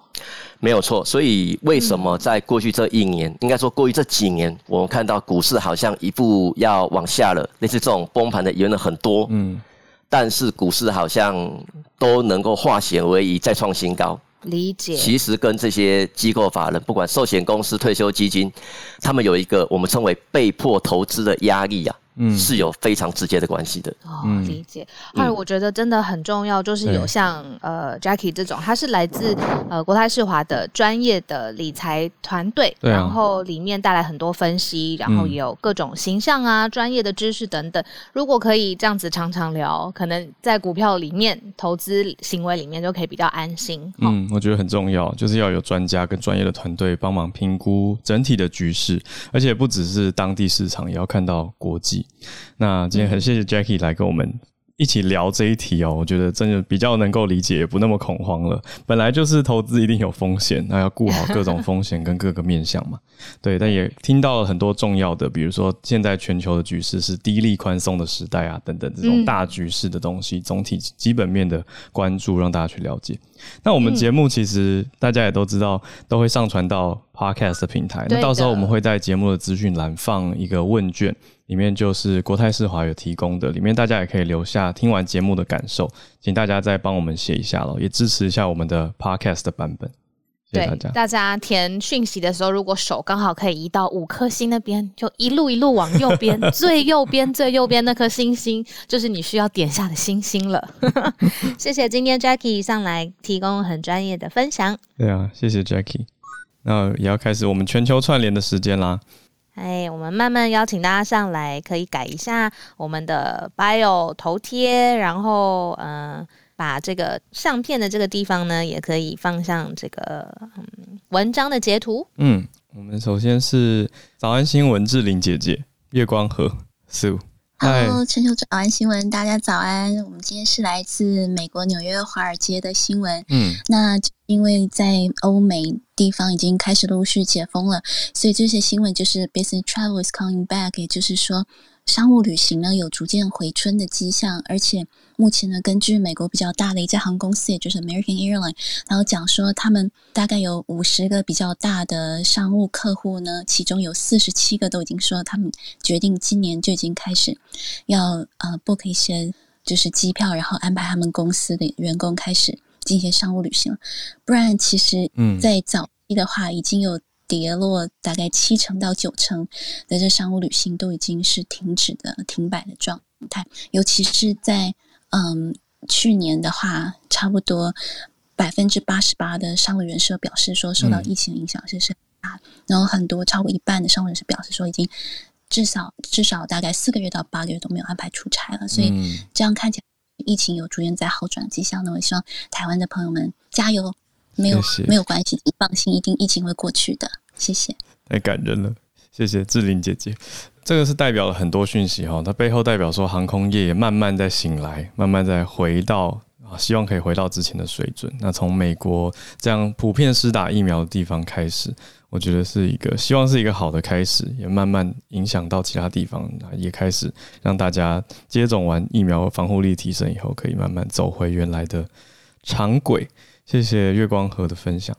没有错，所以为什么在过去这一年，嗯、应该说过去这几年，我们看到股市好像一步要往下了，类似这种崩盘的言论很多，嗯，但是股市好像都能够化险为夷，再创新高。理解，其实跟这些机构法人，不管寿险公司、退休基金，他们有一个我们称为被迫投资的压力啊。嗯，是有非常直接的关系的。哦，理解。还有，我觉得真的很重要，就是有像呃 Jackie 这种，他是来自呃国泰世华的专业的理财团队，然后里面带来很多分析，然后也有各种形象啊、专业的知识等等。如果可以这样子常常聊，可能在股票里面投资行为里面就可以比较安心。嗯，我觉得很重要，就是要有专家跟专业的团队帮忙评估整体的局势，而且不只是当地市场，也要看到国际。那今天很谢谢 Jackie 来跟我们一起聊这一题哦，我觉得真的比较能够理解，也不那么恐慌了。本来就是投资一定有风险，那要顾好各种风险跟各个面向嘛。*laughs* 对，但也听到了很多重要的，比如说现在全球的局势是低利宽松的时代啊，等等这种大局势的东西，总体基本面的关注，让大家去了解。那我们节目其实大家也都知道，都会上传到 Podcast 的平台。那到时候我们会在节目的资讯栏放一个问卷。里面就是国泰世华有提供的，里面大家也可以留下听完节目的感受，请大家再帮我们写一下咯，也支持一下我们的 Podcast 的版本。谢谢大家。大家填讯息的时候，如果手刚好可以移到五颗星那边，就一路一路往右边，*laughs* 最右边最右边那颗星星，就是你需要点下的星星了。*laughs* 谢谢今天 Jackie 上来提供很专业的分享。对啊，谢谢 Jackie。那也要开始我们全球串联的时间啦。哎，我们慢慢邀请大家上来，可以改一下我们的 bio 头贴，然后嗯、呃，把这个相片的这个地方呢，也可以放上这个嗯文章的截图。嗯，我们首先是早安新闻志玲姐姐月光河 Sue。Hello，全球早安新闻，大家早安。我们今天是来自美国纽约华尔街的新闻。嗯，那因为在欧美地方已经开始陆续解封了，所以这些新闻就是 business travel is coming back，也就是说。商务旅行呢，有逐渐回春的迹象，而且目前呢，根据美国比较大的一家航空公司，也就是 American Airlines，然后讲说他们大概有五十个比较大的商务客户呢，其中有四十七个都已经说他们决定今年就已经开始要呃 book 一些就是机票，然后安排他们公司的员工开始进行商务旅行。不然其实嗯，在早期的话已经有。跌落大概七成到九成的这商务旅行都已经是停止的停摆的状态，尤其是在嗯去年的话，差不多百分之八十八的商务人士表示说受到疫情影响是是很大，嗯，然后很多超过一半的商务人士表示说已经至少至少大概四个月到八个月都没有安排出差了，所以这样看起来疫情有逐渐在好转的迹象。那我希望台湾的朋友们加油，没有没有关系，你放心，一定疫情会过去的。谢谢，太感人了，谢谢志玲姐姐。这个是代表了很多讯息哈，它背后代表说航空业也慢慢在醒来，慢慢在回到啊，希望可以回到之前的水准。那从美国这样普遍施打疫苗的地方开始，我觉得是一个希望是一个好的开始，也慢慢影响到其他地方，也开始让大家接种完疫苗防护力提升以后，可以慢慢走回原来的常轨。谢谢月光河的分享。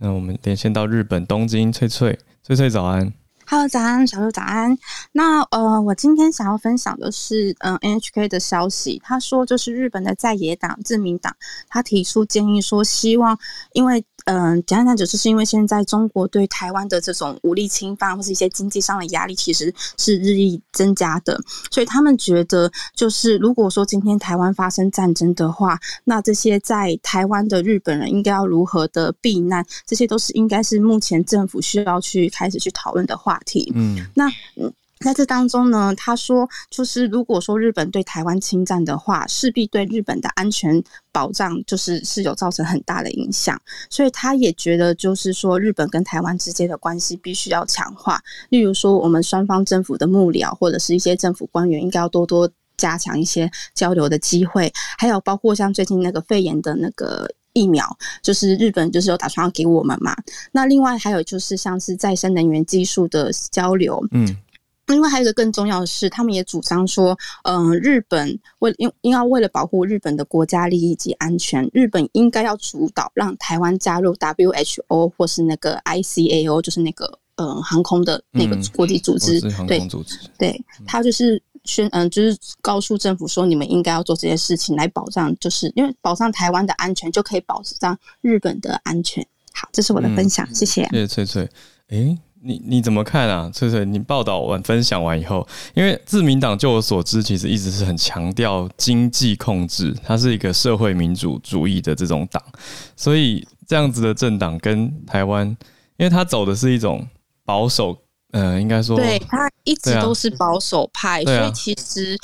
那我们连线到日本东京，翠翠，翠翠早安。Hello，早安，小鹿早安。那呃，我今天想要分享的是，嗯、，NHK 的消息。他说，就是日本的在野党自民党，他提出建议说，希望因为。嗯，简单讲，就是因为现在中国对台湾的这种武力侵犯或是一些经济上的压力，其实是日益增加的。所以他们觉得，就是如果说今天台湾发生战争的话，那这些在台湾的日本人应该要如何的避难，这些都是应该是目前政府需要去开始去讨论的话题。嗯，那嗯。在这当中呢，他说，就是如果说日本对台湾侵占的话，势必对日本的安全保障就是是有造成很大的影响，所以他也觉得，就是说日本跟台湾之间的关系必须要强化，例如说我们双方政府的幕僚或者是一些政府官员应该要多多加强一些交流的机会，还有包括像最近那个肺炎的那个。疫苗，就是日本就是有打算要给我们嘛。那另外还有就是像是再生能源技术的交流，嗯。另外还有一个更重要的是，他们也主张说，嗯、呃，日本为应应该为了保护日本的国家利益及安全，日本应该要主导让台湾加入 WHO 或是那个 ICAO，就是那个呃航空的那个国际组织。嗯、对，组织对，他就是宣嗯、呃，就是告诉政府说，你们应该要做这些事情来保障，就是因为保障台湾的安全，就可以保障日本的安全。好，这是我的分享，嗯、谢谢。谢谢翠翠。诶你你怎么看啊？翠翠，你报道完分享完以后，因为自民党就我所知，其实一直是很强调经济控制，它是一个社会民主主义的这种党，所以这样子的政党跟台湾，因为它走的是一种保守。呃，应该说，对，他一直都是保守派，啊、所以其实，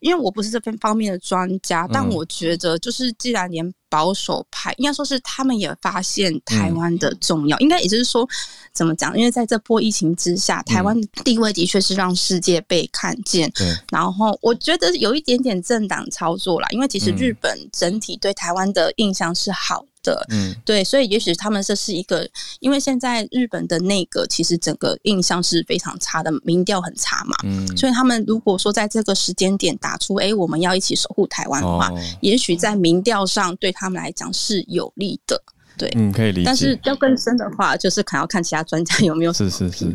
因为我不是这边方面的专家，嗯、但我觉得，就是既然连保守派，应该说是他们也发现台湾的重要，嗯、应该也就是说，怎么讲？因为在这波疫情之下，台湾的地位的确是让世界被看见。嗯、然后我觉得有一点点政党操作啦，因为其实日本整体对台湾的印象是好。的，嗯，对，所以也许他们这是一个，因为现在日本的内阁其实整个印象是非常差的，民调很差嘛，嗯，所以他们如果说在这个时间点打出，哎，我们要一起守护台湾的话，哦、也许在民调上对他们来讲是有利的，对，嗯，可以理解。但是要更深的话，就是可能要看其他专家有没有是是是。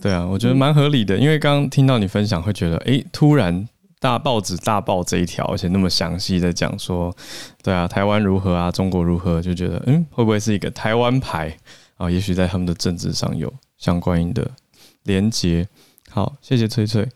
对啊，我觉得蛮合理的，因为刚刚听到你分享，会觉得，哎，突然。大报纸大报这一条，而且那么详细的讲说，对啊，台湾如何啊，中国如何，就觉得嗯，会不会是一个台湾牌啊？也许在他们的政治上有相关的连结。好，谢谢翠翠。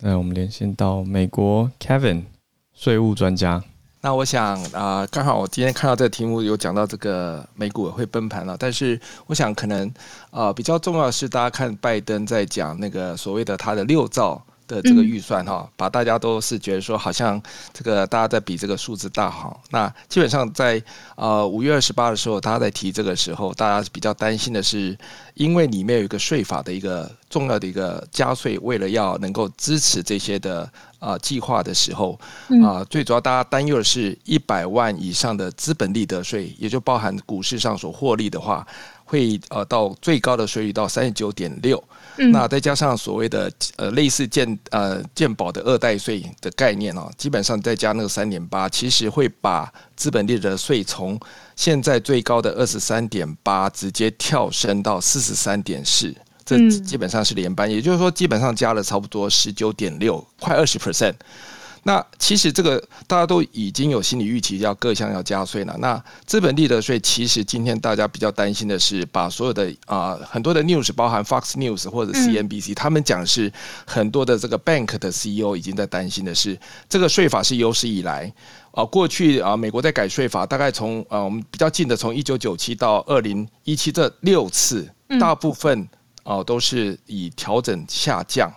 那我们连线到美国，Kevin，税务专家。那我想啊，刚好我今天看到这个题目有讲到这个美股会崩盘了，但是我想可能啊比较重要的是，大家看拜登在讲那个所谓的他的六兆。的这个预算哈，把大家都是觉得说好像这个大家在比这个数字大哈。那基本上在呃五月二十八的时候，大家在提这个时候，大家比较担心的是，因为里面有一个税法的一个重要的一个加税，为了要能够支持这些的呃计划的时候，啊，最主要大家担忧的是一百万以上的资本利得税，也就包含股市上所获利的话，会呃到最高的税率到三十九点六。嗯、那再加上所谓的呃类似健呃健保的二代税的概念哦，基本上再加那个三点八，其实会把资本利得税从现在最高的二十三点八直接跳升到四十三点四，这基本上是连班，也就是说基本上加了差不多十九点六，快二十 percent。那其实这个大家都已经有心理预期，要各项要加税了。那资本利得税其实今天大家比较担心的是，把所有的啊、呃、很多的 news，包含 Fox News 或者 CNBC，、嗯、他们讲是很多的这个 bank 的 CEO 已经在担心的是，这个税法是有史以来啊、呃、过去啊、呃、美国在改税法，大概从啊、呃、我们比较近的从一九九七到二零一七这六次，大部分啊、呃、都是以调整下降。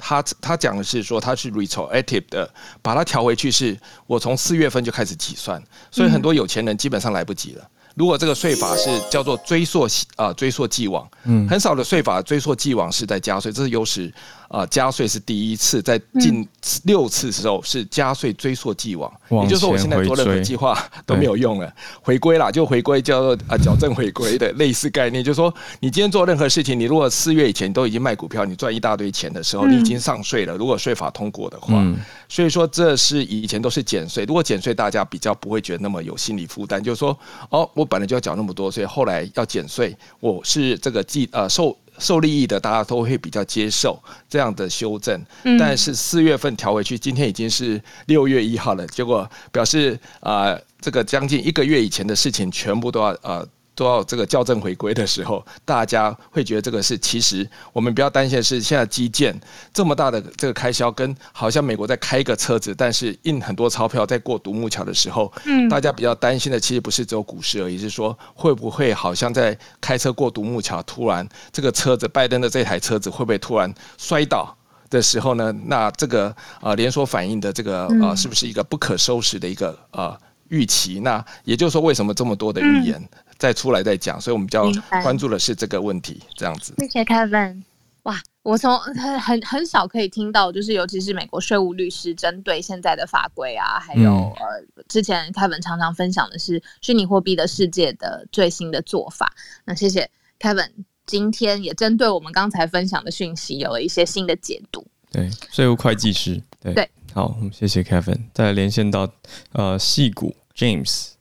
他他讲的是说他是 retroactive 的，把它调回去是，我从四月份就开始计算，所以很多有钱人基本上来不及了。如果这个税法是叫做追溯啊追溯既往，嗯，很少的税法追溯既往是在加税，这是优势。啊，加税是第一次，在近六次时候是加税追溯既往，也就是说我现在做任何计划都没有用了，回归啦，就回归叫做啊矫正回归 *laughs* 的类似概念，就是说你今天做任何事情，你如果四月以前都已经卖股票，你赚一大堆钱的时候，你已经上税了。如果税法通过的话，所以说这是以前都是减税，如果减税大家比较不会觉得那么有心理负担，就是说哦，我本来就要缴那么多税，后来要减税，我是这个计呃受。受利益的，大家都会比较接受这样的修正。但是四月份调回去，今天已经是六月一号了，结果表示啊、呃，这个将近一个月以前的事情，全部都要呃。都要这个校正回归的时候，大家会觉得这个是其实我们比较担心的是，现在基建这么大的这个开销，跟好像美国在开一个车子，但是印很多钞票在过独木桥的时候，嗯，大家比较担心的其实不是只有股市而已，是说会不会好像在开车过独木桥，突然这个车子拜登的这台车子会不会突然摔倒的时候呢？那这个呃连锁反应的这个呃是不是一个不可收拾的一个呃预期？那也就是说，为什么这么多的预言？再出来再讲，所以我们比较关注的是这个问题，这样子。谢谢 Kevin。哇，我从 *laughs* 很很很少可以听到，就是尤其是美国税务律师针对现在的法规啊，还有、嗯、呃，之前 Kevin 常常分享的是虚拟货币的世界的最新的做法。那谢谢 Kevin，今天也针对我们刚才分享的讯息有了一些新的解读。对，税务会计师，对，对好，我们谢谢 Kevin，再连线到呃戏谷 James。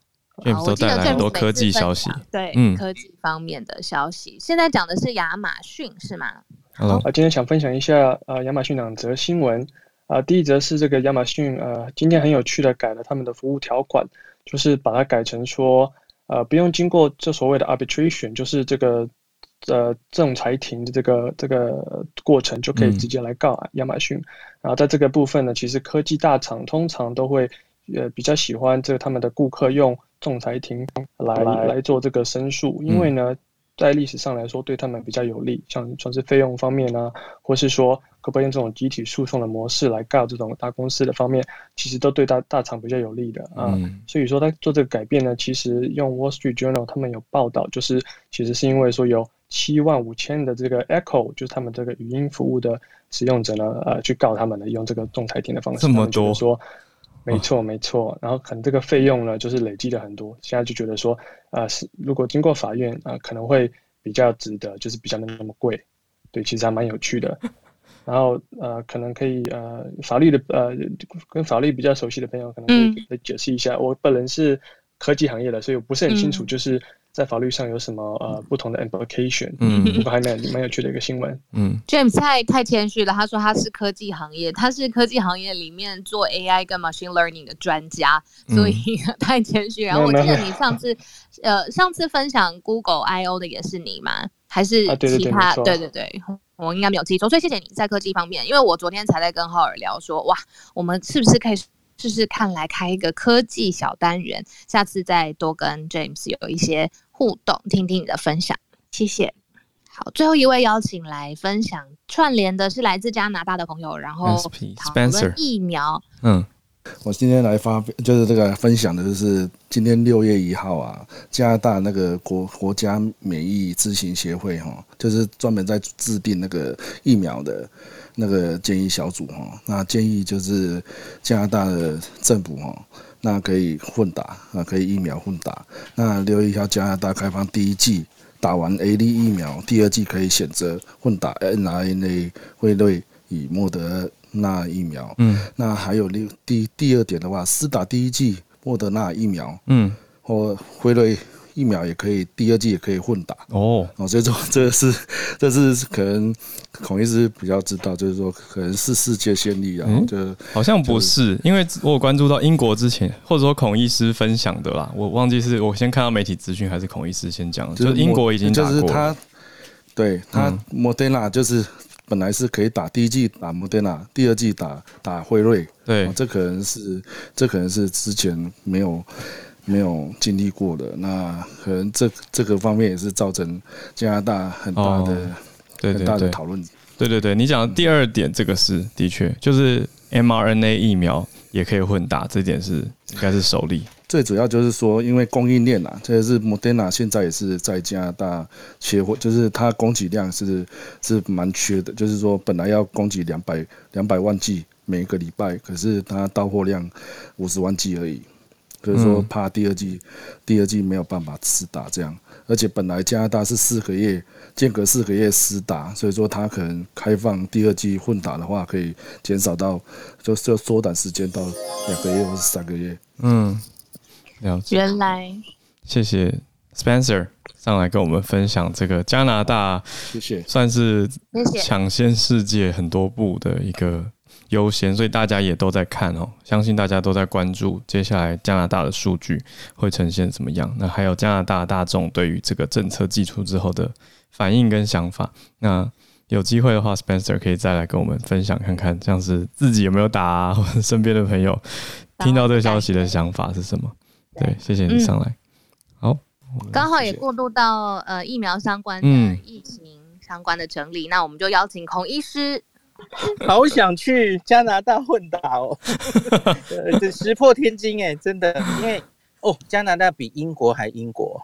James 都带来很多科技消息，对，嗯，科技方面的消息。现在讲的是亚马逊是吗？Hello，啊，今天想分享一下呃，亚马逊两则新闻啊。第一则是这个亚马逊呃，今天很有趣的改了他们的服务条款，就是把它改成说呃，不用经过这所谓的 arbitration，就是这个呃仲裁庭的这个这个过程，就可以直接来告亚马逊。然后在这个部分呢，其实科技大厂通常都会呃比较喜欢这个他们的顾客用。仲裁庭来来做这个申诉，因为呢，在历史上来说对他们比较有利，像像是费用方面呢、啊，或是说可不可以用这种集体诉讼的模式来告这种大公司的方面，其实都对大大厂比较有利的啊。嗯、所以说他做这个改变呢，其实用 Wall Street Journal 他们有报道，就是其实是因为说有七万五千的这个 Echo，就是他们这个语音服务的使用者呢，呃，去告他们的用这个仲裁庭的方式，这么多说。没错，没错。然后可能这个费用呢，就是累积了很多。现在就觉得说，呃，是如果经过法院啊、呃，可能会比较值得，就是比较没那么贵。对，其实还蛮有趣的。*laughs* 然后呃，可能可以呃，法律的呃，跟法律比较熟悉的朋友，可能可以来解释一下。嗯、我本人是科技行业的，所以我不是很清楚，就是。嗯在法律上有什么呃不同的 implication？嗯，不过还蛮蛮有趣的一个新闻。嗯，James 太太谦虚了，他说他是科技行业，他是科技行业里面做 AI 跟 machine learning 的专家，所以 *laughs* 太谦虚。然后我记得你上次呃上次分享 Google I/O 的也是你吗？还是其他？对对对，我应该没有记错。所以谢谢你在科技方面，因为我昨天才在跟浩尔聊说，哇，我们是不是可以？试试看，来开一个科技小单元，下次再多跟 James 有一些互动，听听你的分享，谢谢。好，最后一位邀请来分享串联的是来自加拿大的朋友，然后讨论疫苗。嗯，我今天来发就是这个分享的就是今天六月一号啊，加拿大那个国国家免疫咨询协会哈，就是专门在制定那个疫苗的。那个建议小组哈，那建议就是加拿大的政府哈，那可以混打啊，可以疫苗混打。那留意一下加拿大开放第一季打完 A D 疫苗，第二季可以选择混打 N R N A 辉瑞与莫德纳疫苗。嗯，那还有第第第二点的话，施打第一季莫德纳疫苗，嗯，或辉瑞。疫苗也可以，第二剂也可以混打哦。哦，所以说这个是，这是可能孔医师比较知道，就是说可能是世界先例啊。嗯，就好像不是，因为我有关注到英国之前，或者说孔医师分享的啦。我忘记是我先看到媒体资讯，还是孔医师先讲，就是英国已经。就是他，对他莫德纳就是本来是可以打第一季打莫德纳，第二季打打辉瑞。对，这可能是这可能是之前没有。没有经历过的，那可能这这个方面也是造成加拿大很大的、哦、对对对很大的讨论。对对对，你讲的第二点，这个是的确，就是 mRNA 疫苗也可以混打，这点是应该是首例。最主要就是说，因为供应链啊，这个是 Moderna 现在也是在加拿大缺货，就是它供给量是是蛮缺的，就是说本来要供给两百两百万剂每个礼拜，可是它到货量五十万剂而已。所以说，怕第二季，嗯、第二季没有办法施打这样，而且本来加拿大是四个月间隔四个月施打，所以说他可能开放第二季混打的话，可以减少到就就缩短时间到两个月或是三个月。嗯，了解。原来，谢谢 Spencer 上来跟我们分享这个加拿大，谢谢，算是抢先世界很多步的一个。优先，所以大家也都在看哦，相信大家都在关注接下来加拿大的数据会呈现怎么样。那还有加拿大大众对于这个政策寄出之后的反应跟想法。那有机会的话，Spencer 可以再来跟我们分享看看，像是自己有没有打啊，或者身边的朋友听到这个消息的想法是什么？对，谢谢你上来。好，刚好也过渡到呃疫苗相关的疫情相关的整理，那我们就邀请孔医师。*laughs* 好想去加拿大混打哦，*laughs* 这石破天惊哎，真的，因为哦，加拿大比英国还英国，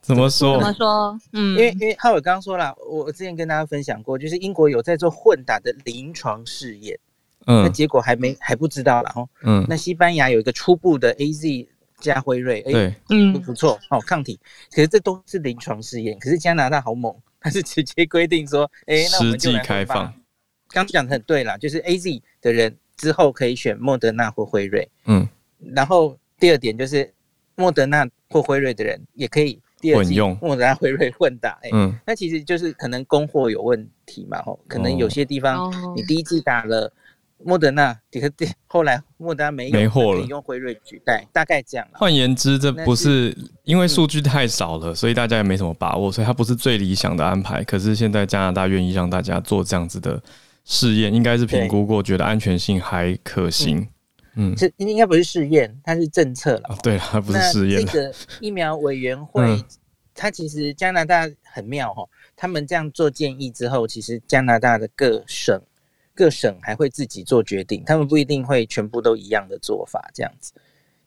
怎么说？怎么说？嗯，因为因为浩伟刚刚说了，我之前跟大家分享过，就是英国有在做混打的临床试验，嗯，那结果还没还不知道了哈。嗯，那西班牙有一个初步的 AZ 加辉瑞，哎、欸，嗯，不错，哦，抗体，可是这都是临床试验，可是加拿大好猛，它是直接规定说，哎、欸，那我们就来开放。刚讲的很对啦，就是 AZ 的人之后可以选莫德纳或辉瑞，嗯，然后第二点就是莫德纳或辉瑞的人也可以第二剂用莫德纳辉瑞混打，哎，嗯，那其实就是可能供货有问题嘛，吼，可能有些地方你第一季打了莫德纳，这个第后来莫德纳没没货了，用辉瑞取代，大概这样。换言之，这不是因为数据太少了，所以大家也没什么把握，所以它不是最理想的安排。可是现在加拿大愿意让大家做这样子的。试验应该是评估过，觉得安全性还可行。嗯，这应该不是试验，它是政策了。对了，它 *laughs* 不是试验。这个疫苗委员会，它其实加拿大很妙哦，他们这样做建议之后，其实加拿大的各省各省还会自己做决定，他们不一定会全部都一样的做法这样子。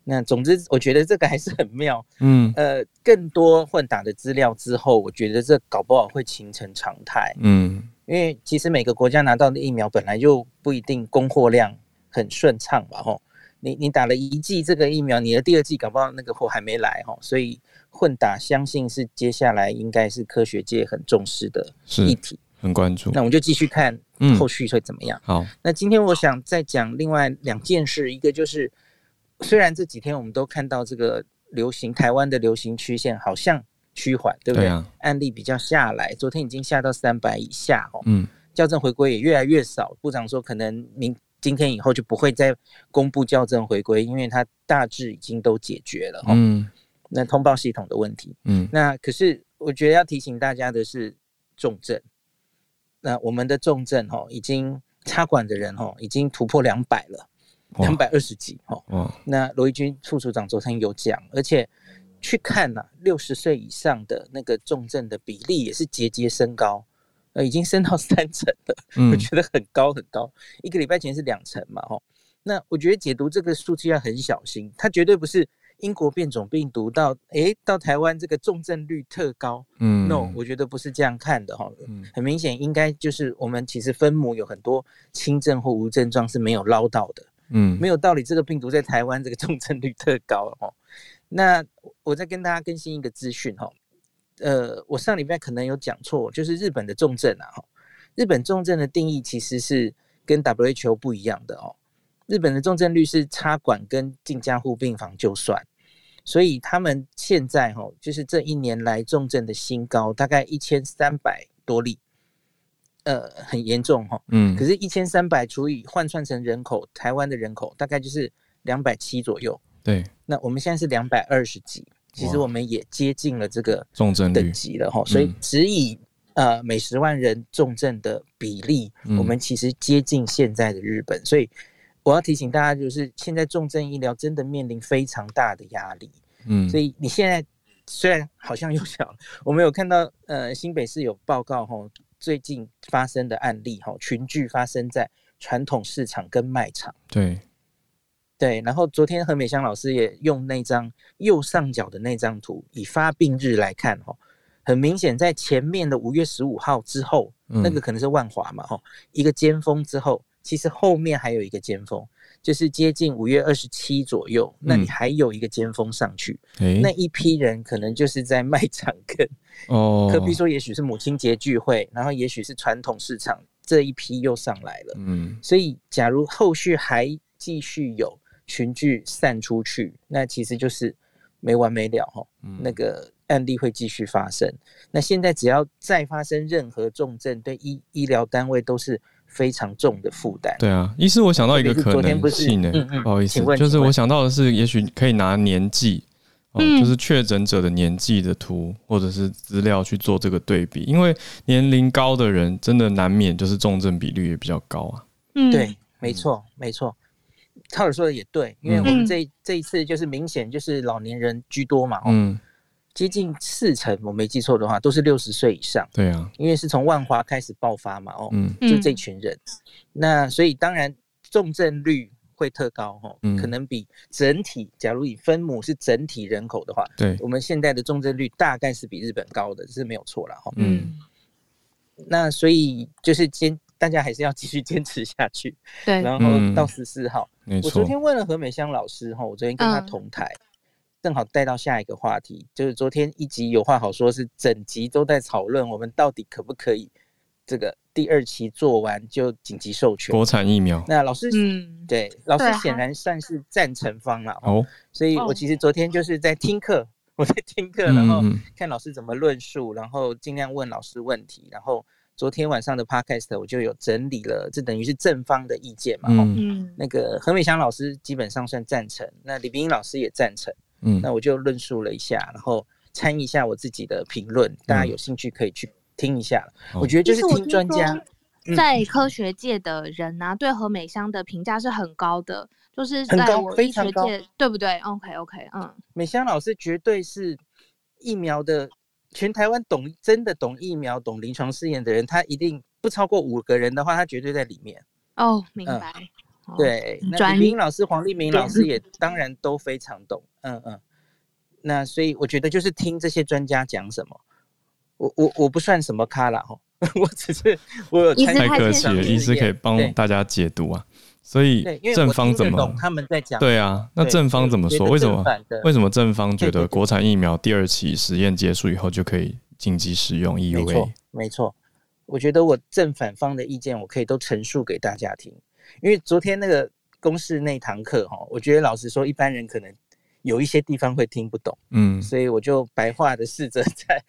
那总之，我觉得这个还是很妙。嗯，呃，更多混打的资料之后，我觉得这搞不好会形成常态。嗯。因为其实每个国家拿到的疫苗本来就不一定供货量很顺畅吧，吼，你你打了一剂这个疫苗，你的第二剂搞不好那个货还没来，吼，所以混打相信是接下来应该是科学界很重视的议题，很关注。那我们就继续看后续会怎么样。好，那今天我想再讲另外两件事，一个就是虽然这几天我们都看到这个流行台湾的流行曲线好像。趋缓，对不对？对啊、案例比较下来，昨天已经下到三百以下哦。嗯，校正回归也越来越少。部长说，可能明今天以后就不会再公布校正回归，因为它大致已经都解决了。嗯，那通报系统的问题。嗯，那可是我觉得要提醒大家的是重症。那我们的重症哦，已经插管的人哦，已经突破两百了，两百二十几哈。哦，那罗一军副处长昨天有讲，而且。去看呐、啊，六十岁以上的那个重症的比例也是节节升高，呃，已经升到三成了，嗯、我觉得很高很高。一个礼拜前是两成嘛，吼。那我觉得解读这个数据要很小心，它绝对不是英国变种病毒到诶到台湾这个重症率特高，嗯，no，我觉得不是这样看的哈。嗯，很明显应该就是我们其实分母有很多轻症或无症状是没有捞到的，嗯，没有道理这个病毒在台湾这个重症率特高哈。那我再跟大家更新一个资讯哈，呃，我上礼拜可能有讲错，就是日本的重症啊哈，日本重症的定义其实是跟 WHO 不一样的哦，日本的重症率是插管跟进加护病房就算，所以他们现在哈，就是这一年来重症的新高大概一千三百多例，呃，很严重哈，嗯，可是，一千三百除以换算成人口，台湾的人口大概就是两百七左右。对，那我们现在是两百二十几，其实我们也接近了这个重症等级了哈，所以只以呃每十万人重症的比例，嗯、我们其实接近现在的日本，所以我要提醒大家，就是现在重症医疗真的面临非常大的压力，嗯，所以你现在虽然好像又小，我们有看到呃新北市有报告哈，最近发生的案例哈，群聚发生在传统市场跟卖场，对。对，然后昨天何美香老师也用那张右上角的那张图，以发病日来看，哈，很明显在前面的五月十五号之后，嗯、那个可能是万华嘛，哈，一个尖峰之后，其实后面还有一个尖峰，就是接近五月二十七左右，那你还有一个尖峰上去，嗯、那一批人可能就是在卖 *laughs* 场跟哦，可比说也许是母亲节聚会，然后也许是传统市场这一批又上来了，嗯，所以假如后续还继续有。群聚散出去，那其实就是没完没了哈。嗯、那个案例会继续发生。那现在只要再发生任何重症，对医医疗单位都是非常重的负担。对啊，医师，我想到一个可能性呢，嗯嗯、不好意思，就是我想到的是，也许可以拿年纪，嗯、就是确诊者的年纪的图或者是资料去做这个对比，因为年龄高的人真的难免就是重症比率也比较高啊。嗯，对，没错，没错。超尔说的也对，因为我们这、嗯、这一次就是明显就是老年人居多嘛，嗯，接近四成，我没记错的话，都是六十岁以上。对啊，因为是从万华开始爆发嘛，哦，嗯，就这群人，那所以当然重症率会特高哈，可能比整体，假如以分母是整体人口的话，对，我们现在的重症率大概是比日本高的，这是没有错了哈。嗯，那所以就是坚，大家还是要继续坚持下去。*laughs* 对，然后到十四号，我昨天问了何美香老师哈，我昨天跟她同台，正好带到下一个话题，就是昨天一集有话好说，是整集都在讨论我们到底可不可以这个。第二期做完就紧急授权国产疫苗。那老师，嗯，对，老师显然算是赞成方了哦。所以我其实昨天就是在听课，我在听课，然后看老师怎么论述，然后尽量问老师问题。然后昨天晚上的 podcast 我就有整理了，这等于是正方的意见嘛。嗯，那个何美香老师基本上算赞成，那李冰英老师也赞成。嗯，那我就论述了一下，然后参一下我自己的评论，大家有兴趣可以去。听一下，我觉得就是听专家，在科学界的人呢、啊，嗯、对何美香的评价是很高的，就是在我医学界，对不对？OK OK，嗯，美香老师绝对是疫苗的全台湾懂真的懂疫苗、懂临床试验的人，他一定不超过五个人的话，他绝对在里面。哦，明白。嗯、对，那李明老师、黄立明老师也当然都非常懂。嗯嗯，那所以我觉得就是听这些专家讲什么。我我我不算什么咖啦哈，*laughs* 我只是我有太客气了，医师可以帮大家解读啊，所以正方怎么他们在讲？对啊，那正方怎么说？为什么为什么正方觉得国产疫苗第二期实验结束以后就可以紧急使用 EUA？没错，没错，我觉得我正反方的意见我可以都陈述给大家听，因为昨天那个公式那堂课哈，我觉得老实说一般人可能有一些地方会听不懂，嗯，所以我就白话的试着 *laughs* 在。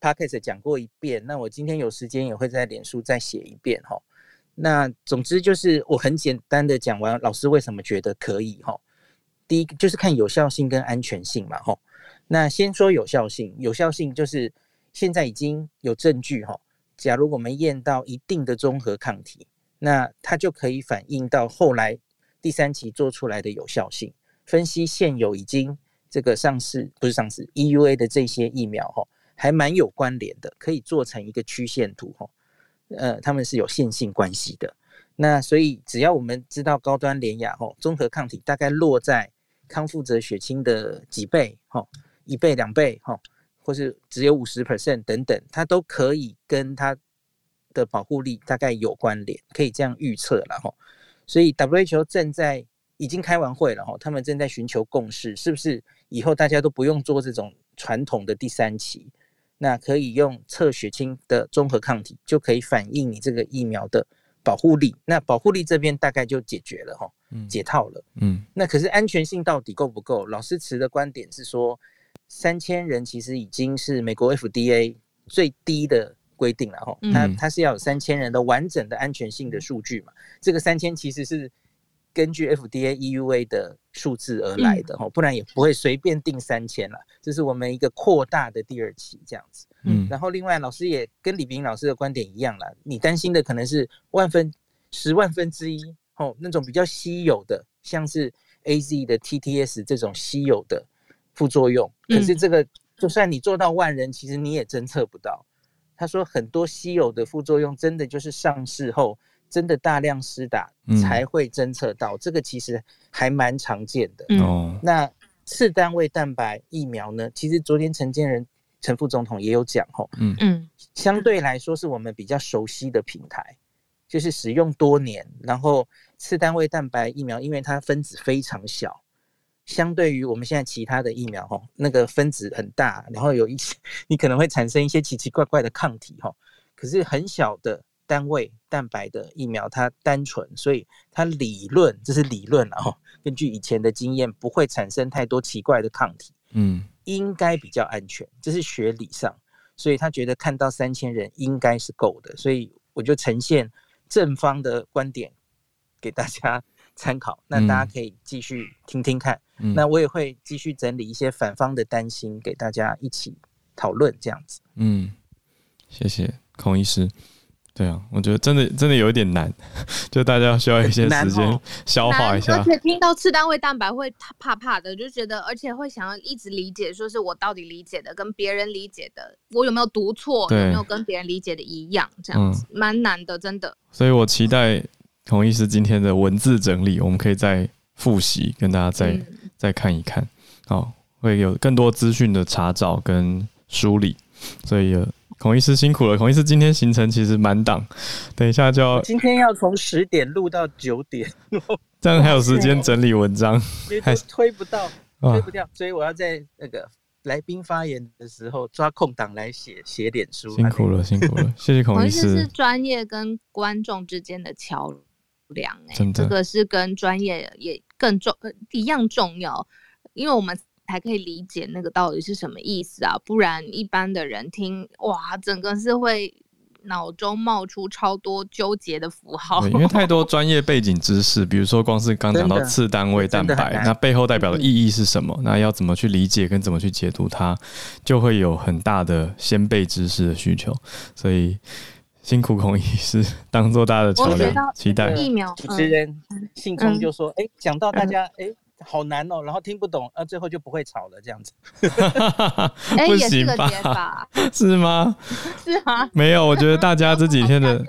Podcast 讲过一遍，那我今天有时间也会在脸书再写一遍哈。那总之就是我很简单的讲完，老师为什么觉得可以哈？第一就是看有效性跟安全性嘛哈。那先说有效性，有效性就是现在已经有证据哈。假如我们验到一定的综合抗体，那它就可以反映到后来第三期做出来的有效性。分析现有已经这个上市不是上市 EUA 的这些疫苗哈。还蛮有关联的，可以做成一个曲线图哈，呃，他们是有线性关系的。那所以只要我们知道高端联雅吼，综合抗体大概落在康复者血清的几倍哈，一倍两倍哈，或是只有五十 percent 等等，它都可以跟它的保护力大概有关联，可以这样预测了哈。所以 WHO 正在已经开完会了哈，他们正在寻求共识，是不是以后大家都不用做这种传统的第三期？那可以用测血清的综合抗体，就可以反映你这个疫苗的保护力。那保护力这边大概就解决了哈，解套了。嗯，那可是安全性到底够不够？老师持的观点是说，三千人其实已经是美国 FDA 最低的规定了哈。它它是要有三千人的完整的安全性的数据嘛？这个三千其实是。根据 FDA EUA 的数字而来的哈，嗯、不然也不会随便定三千了。这是我们一个扩大的第二期这样子。嗯，然后另外老师也跟李斌老师的观点一样了，你担心的可能是万分十万分之一哦，那种比较稀有的，像是 AZ 的 TTS 这种稀有的副作用。可是这个就算你做到万人，其实你也侦测不到。他说很多稀有的副作用，真的就是上市后。真的大量施打才会侦测到，嗯、这个其实还蛮常见的。哦、嗯，那次单位蛋白疫苗呢？其实昨天陈建仁陈副总统也有讲吼，嗯嗯，相对来说是我们比较熟悉的平台，就是使用多年，然后次单位蛋白疫苗，因为它分子非常小，相对于我们现在其他的疫苗吼，那个分子很大，然后有一些 *laughs* 你可能会产生一些奇奇怪怪的抗体吼，可是很小的。单位蛋白的疫苗，它单纯，所以它理论，这是理论啊。根据以前的经验，不会产生太多奇怪的抗体，嗯，应该比较安全，这是学理上。所以他觉得看到三千人应该是够的，所以我就呈现正方的观点给大家 *laughs* 参考。那大家可以继续听听看。嗯、那我也会继续整理一些反方的担心给大家一起讨论，这样子。嗯，谢谢孔医师。对啊，我觉得真的真的有一点难，*laughs* 就大家需要一些时间消化一下。而且听到次单位蛋白会怕怕的，就觉得而且会想要一直理解，说是我到底理解的跟别人理解的，我有没有读错，对有没有跟别人理解的一样，这样子蛮、嗯、难的，真的。所以我期待孔医师今天的文字整理，我们可以再复习，跟大家再、嗯、再看一看。好，会有更多资讯的查找跟梳理。所以，孔医师辛苦了。孔医师今天行程其实满档，等一下就要今天要从十点录到九点，这样还有时间整理文章，还推不到，推不掉，所以我要在那个。来宾发言的时候抓空档来写写点书，辛苦了，辛苦了，谢谢孔医师。是专业跟观众之间的桥梁，哎，这个是跟专业也更重一样重要，因为我们才可以理解那个到底是什么意思啊，不然一般的人听哇，整个是会。脑中冒出超多纠结的符号，因为太多 *laughs* 专业背景知识，比如说光是刚讲到次单位蛋白，那背后代表的意义是什么？那要怎么去理解跟怎么去解读它，就会有很大的先辈知识的需求。所以辛苦孔医师当做大家的桥梁，期待疫苗。主持人信聪就说：“哎、欸，讲到大家，哎、欸。”好难哦，然后听不懂，呃，最后就不会吵了，这样子。*laughs* 哎、欸，也是个解法，*laughs* 是吗？*laughs* 是吗？没有，我觉得大家这几天的，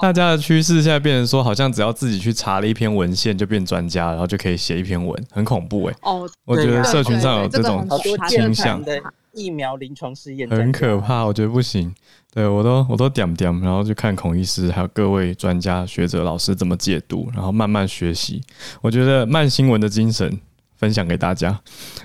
大家的趋势现在变成说，好像只要自己去查了一篇文献就变专家，然后就可以写一篇文，很恐怖哎。哦，我觉得社群上有这种倾向。疫苗临床试验很可怕，我觉得不行。对我都我都点点，然后就看孔医师还有各位专家学者老师怎么解读，然后慢慢学习。我觉得慢新闻的精神。分享给大家。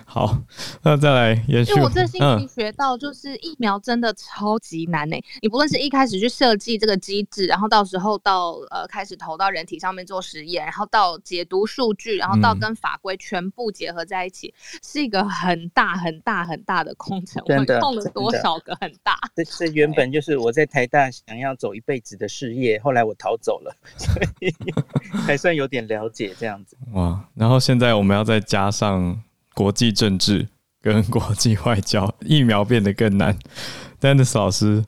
好，那再来延续。因为我这星期学到，就是疫苗真的超级难呢、欸。嗯、你不论是一开始去设计这个机制，然后到时候到呃开始投到人体上面做实验，然后到解读数据，然后到跟法规全部结合在一起，嗯、是一个很大很大很大的工程。真的，碰了多少个很大？这这原本就是我在台大想要走一辈子的事业，后来我逃走了，所以 *laughs* 还算有点了解这样子。哇，然后现在我们要再加。上国际政治跟国际外交，疫苗变得更难。Dennis 老师。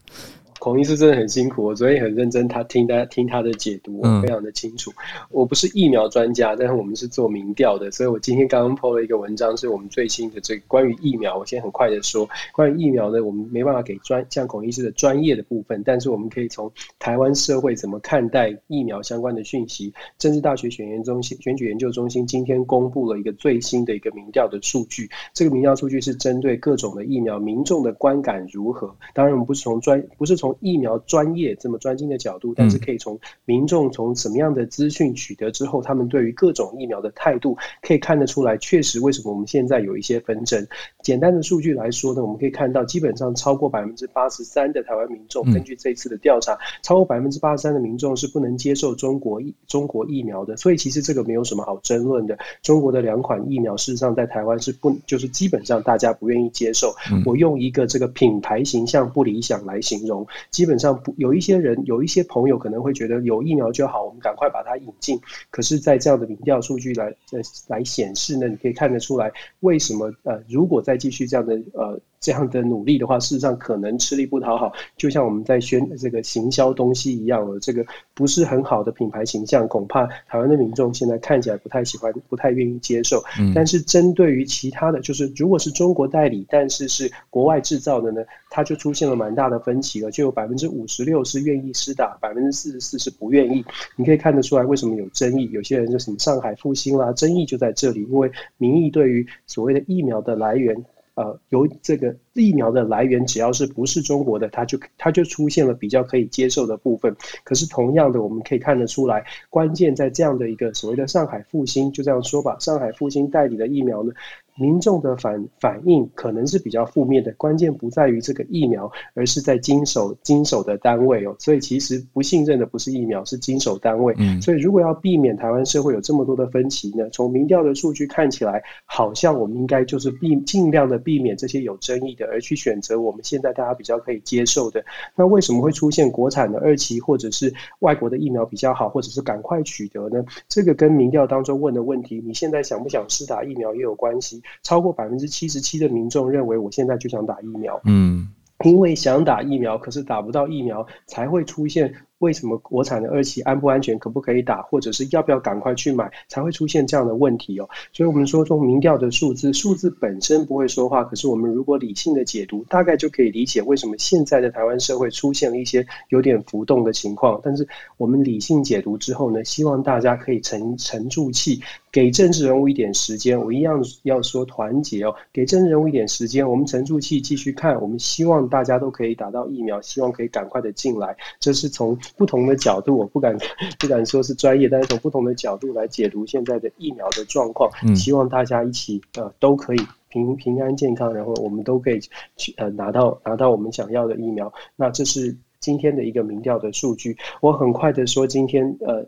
孔医师真的很辛苦，我昨天很认真，他听他听他的解读，我非常的清楚。嗯、我不是疫苗专家，但是我们是做民调的，所以我今天刚刚 po 了一个文章，是我们最新的这个关于疫苗。我先很快的说，关于疫苗呢，我们没办法给专像孔医师的专业的部分，但是我们可以从台湾社会怎么看待疫苗相关的讯息。政治大学选研中心选举研究中心今天公布了一个最新的一个民调的数据，这个民调数据是针对各种的疫苗，民众的观感如何？当然，我们不是从专不是从疫苗专业这么专精的角度，但是可以从民众从什么样的资讯取得之后，他们对于各种疫苗的态度可以看得出来。确实，为什么我们现在有一些纷争？简单的数据来说呢，我们可以看到，基本上超过百分之八十三的台湾民众，根据这次的调查，超过百分之八十三的民众是不能接受中国疫中国疫苗的。所以，其实这个没有什么好争论的。中国的两款疫苗，事实上在台湾是不就是基本上大家不愿意接受。我用一个这个品牌形象不理想来形容，基本。上不有一些人，有一些朋友可能会觉得有疫苗就好，我们赶快把它引进。可是，在这样的民调数据来呃来显示呢，你可以看得出来，为什么呃，如果再继续这样的呃。这样的努力的话，事实上可能吃力不讨好，就像我们在宣这个行销东西一样了。这个不是很好的品牌形象，恐怕台湾的民众现在看起来不太喜欢，不太愿意接受。嗯。但是针对于其他的就是，如果是中国代理，但是是国外制造的呢，它就出现了蛮大的分歧了。就有百分之五十六是愿意施打，百分之四十四是不愿意。你可以看得出来为什么有争议。有些人就什么上海复兴啦，争议就在这里，因为民意对于所谓的疫苗的来源。呃，由这个疫苗的来源，只要是不是中国的，它就它就出现了比较可以接受的部分。可是同样的，我们可以看得出来，关键在这样的一个所谓的上海复兴，就这样说吧，上海复兴代理的疫苗呢，民众的反反应可能是比较负面的，关键不在于这个疫苗，而是在经手经手的单位哦。所以其实不信任的不是疫苗，是经手单位。嗯。所以如果要避免台湾社会有这么多的分歧呢，从民调的数据看起来，好像我们应该就是避尽量的避免这些有争议的，而去选择我们现在大家比较可以接受的。那为什么会出现国产的二期或者是外国的疫苗比较好，或者是赶快取得呢？这个跟民调当中问的问题，你现在想不想施打疫苗也有关系。超过百分之七十七的民众认为，我现在就想打疫苗。嗯，因为想打疫苗，可是打不到疫苗，才会出现。为什么国产的二期安不安全，可不可以打，或者是要不要赶快去买，才会出现这样的问题哦。所以，我们说，从民调的数字，数字本身不会说话，可是我们如果理性的解读，大概就可以理解为什么现在的台湾社会出现了一些有点浮动的情况。但是，我们理性解读之后呢，希望大家可以沉沉住气。给政治人物一点时间，我一样要说团结哦。给政治人物一点时间，我们沉住气继续看。我们希望大家都可以打到疫苗，希望可以赶快的进来。这是从不同的角度，我不敢 *laughs* 不敢说是专业，但是从不同的角度来解读现在的疫苗的状况。希望大家一起呃都可以平平安健康，然后我们都可以去呃拿到拿到我们想要的疫苗。那这是今天的一个民调的数据。我很快的说，今天呃。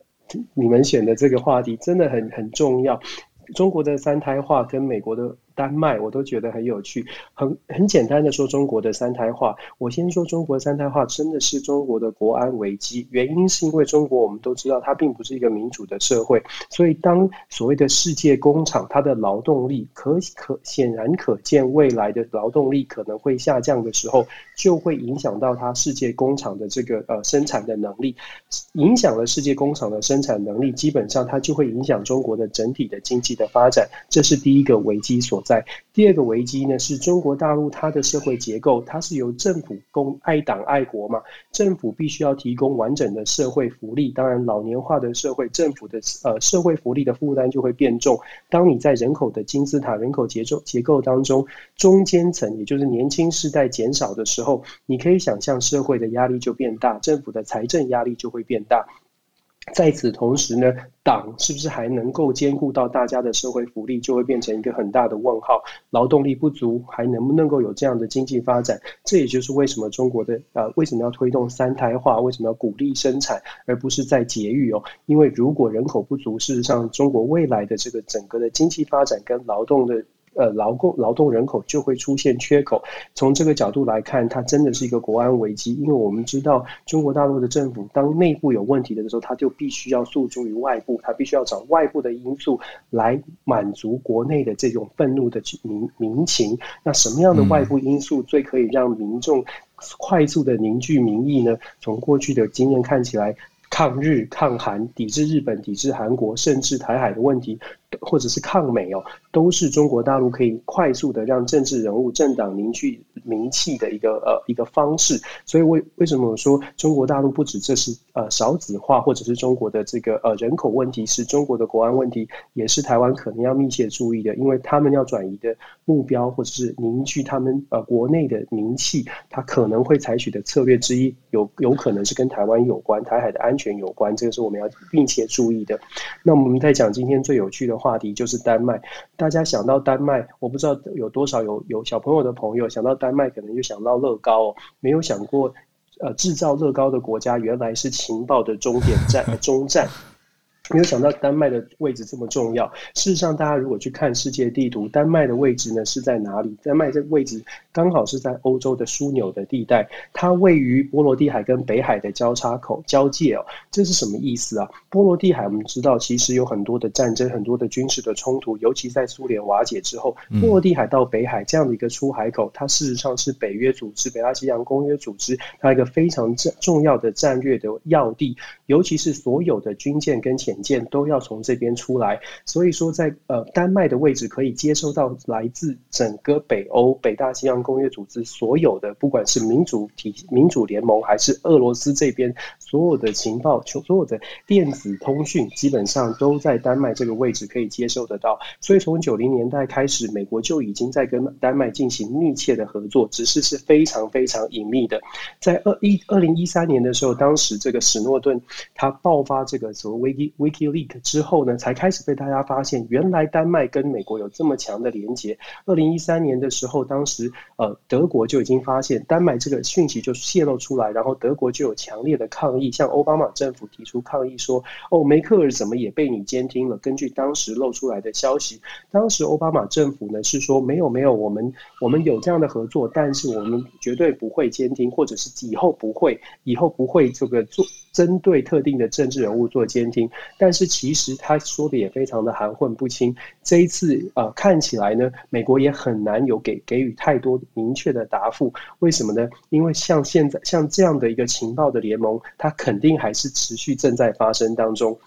你们选的这个话题真的很很重要，中国的三胎化跟美国的。丹麦我都觉得很有趣，很很简单的说中国的三胎化。我先说中国三胎化真的是中国的国安危机，原因是因为中国我们都知道它并不是一个民主的社会，所以当所谓的世界工厂它的劳动力可可显然可见未来的劳动力可能会下降的时候，就会影响到它世界工厂的这个呃生产的能力，影响了世界工厂的生产能力，基本上它就会影响中国的整体的经济的发展，这是第一个危机所在。第二个危机呢，是中国大陆它的社会结构，它是由政府供爱党爱国嘛，政府必须要提供完整的社会福利。当然，老年化的社会，政府的呃社会福利的负担就会变重。当你在人口的金字塔、人口结构结构当中，中间层也就是年轻世代减少的时候，你可以想象社会的压力就变大，政府的财政压力就会变大。在此同时呢，党是不是还能够兼顾到大家的社会福利，就会变成一个很大的问号。劳动力不足，还能不能够有这样的经济发展？这也就是为什么中国的呃，为什么要推动三胎化？为什么要鼓励生产，而不是在节育哦？因为如果人口不足，事实上中国未来的这个整个的经济发展跟劳动的。呃，劳工劳动人口就会出现缺口。从这个角度来看，它真的是一个国安危机。因为我们知道，中国大陆的政府当内部有问题的时候，它就必须要诉诸于外部，它必须要找外部的因素来满足国内的这种愤怒的民民情。那什么样的外部因素最可以让民众快速的凝聚民意呢？从过去的经验看起来，抗日、抗韩、抵制日本、抵制韩国，甚至台海的问题。或者是抗美哦，都是中国大陆可以快速的让政治人物、政党凝聚名气的一个呃一个方式。所以为为什么我说中国大陆不止这是呃少子化，或者是中国的这个呃人口问题，是中国的国安问题，也是台湾可能要密切注意的，因为他们要转移的目标，或者是凝聚他们呃国内的名气，他可能会采取的策略之一，有有可能是跟台湾有关、台海的安全有关，这个是我们要密切注意的。那我们在讲今天最有趣的话。题就是丹麦，大家想到丹麦，我不知道有多少有有小朋友的朋友想到丹麦，可能就想到乐高哦，没有想过，呃，制造乐高的国家原来是情报的终点站，中站。没有想到丹麦的位置这么重要。事实上，大家如果去看世界地图，丹麦的位置呢是在哪里？丹麦这个位置刚好是在欧洲的枢纽的地带，它位于波罗的海跟北海的交叉口交界哦。这是什么意思啊？波罗的海我们知道，其实有很多的战争、很多的军事的冲突，尤其在苏联瓦解之后，波罗的海到北海这样的一个出海口，它事实上是北约组织、北大西洋公约组织它一个非常重重要的战略的要地，尤其是所有的军舰跟潜舰都要从这边出来，所以说在呃丹麦的位置可以接收到来自整个北欧北大西洋公约组织所有的，不管是民主体民主联盟还是俄罗斯这边所有的情报，所有的电子通讯，基本上都在丹麦这个位置可以接收得到。所以从九零年代开始，美国就已经在跟丹麦进行密切的合作，只是是非常非常隐秘的。在二一二零一三年的时候，当时这个史诺顿他爆发这个所谓 Wiki Wiki Leak 之后呢，才开始被大家发现，原来丹麦跟美国有这么强的连接。二零一三年的时候，当时呃德国就已经发现丹麦这个讯息就泄露出来，然后德国就有强烈的抗议，向奥巴马政府提出抗议说，哦，梅克尔怎么也被你监听了？根据当时露出来的消息，当时奥巴马政府呢是说没有没有，我们我们有这样的合作，但是我们绝对不会监听，或者是以后不会，以后不会这个做针对特定的政治人物做监听，但是其实他说的也非常的含混不清。这一次呃看起来呢，美国也很难有给给予太多明确的答复。为什么呢？因为像现在像这样的一个情报的联盟，它肯定还是持续正在发生当中。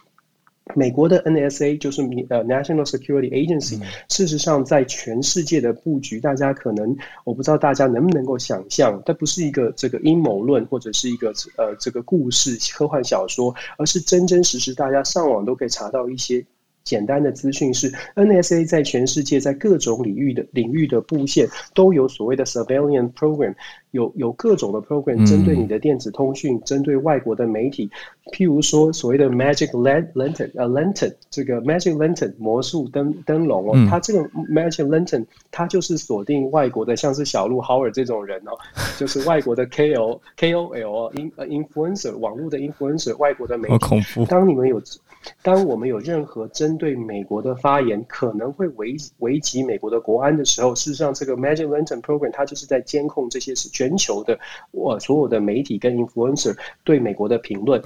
美国的 NSA 就是呃 National Security Agency，事实上在全世界的布局，大家可能我不知道大家能不能够想象，它不是一个这个阴谋论或者是一个呃这个故事科幻小说，而是真真实实大家上网都可以查到一些。简单的资讯是，NSA 在全世界在各种领域的领域的布线都有所谓的 surveillance program，有有各种的 program 针对你的电子通讯，针对外国的媒体，譬如说所谓的 magic lantern，呃 lantern 这个 magic lantern 魔术灯灯笼哦，它这个 magic lantern 它就是锁定外国的，像是小鹿 Howard 这种人哦，就是外国的 KOL KOL 哦 in influencer 网络的 influencer 外国的媒体，当你们有。当我们有任何针对美国的发言，可能会危危及美国的国安的时候，事实上，这个 Magic Lantern Program 它就是在监控这些是全球的我所有的媒体跟 influencer 对美国的评论。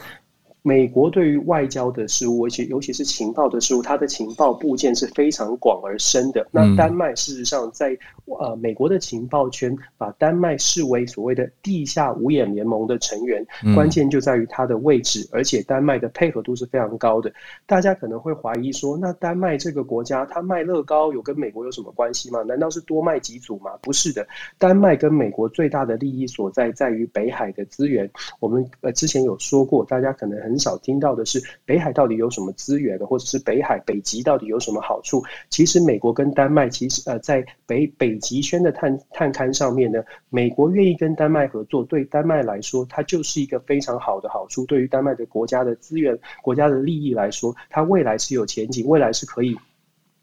美国对于外交的事务，而且尤其是情报的事务，它的情报部件是非常广而深的。那丹麦事实上在呃美国的情报圈，把丹麦视为所谓的地下五眼联盟的成员，关键就在于它的位置，而且丹麦的配合度是非常高的。大家可能会怀疑说，那丹麦这个国家，它卖乐高有跟美国有什么关系吗？难道是多卖几组吗？不是的，丹麦跟美国最大的利益所在在于北海的资源。我们呃之前有说过，大家可能很。很少听到的是北海到底有什么资源的，或者是北海北极到底有什么好处？其实美国跟丹麦其实呃在北北极圈的探探勘上面呢，美国愿意跟丹麦合作，对丹麦来说，它就是一个非常好的好处。对于丹麦的国家的资源、国家的利益来说，它未来是有前景，未来是可以。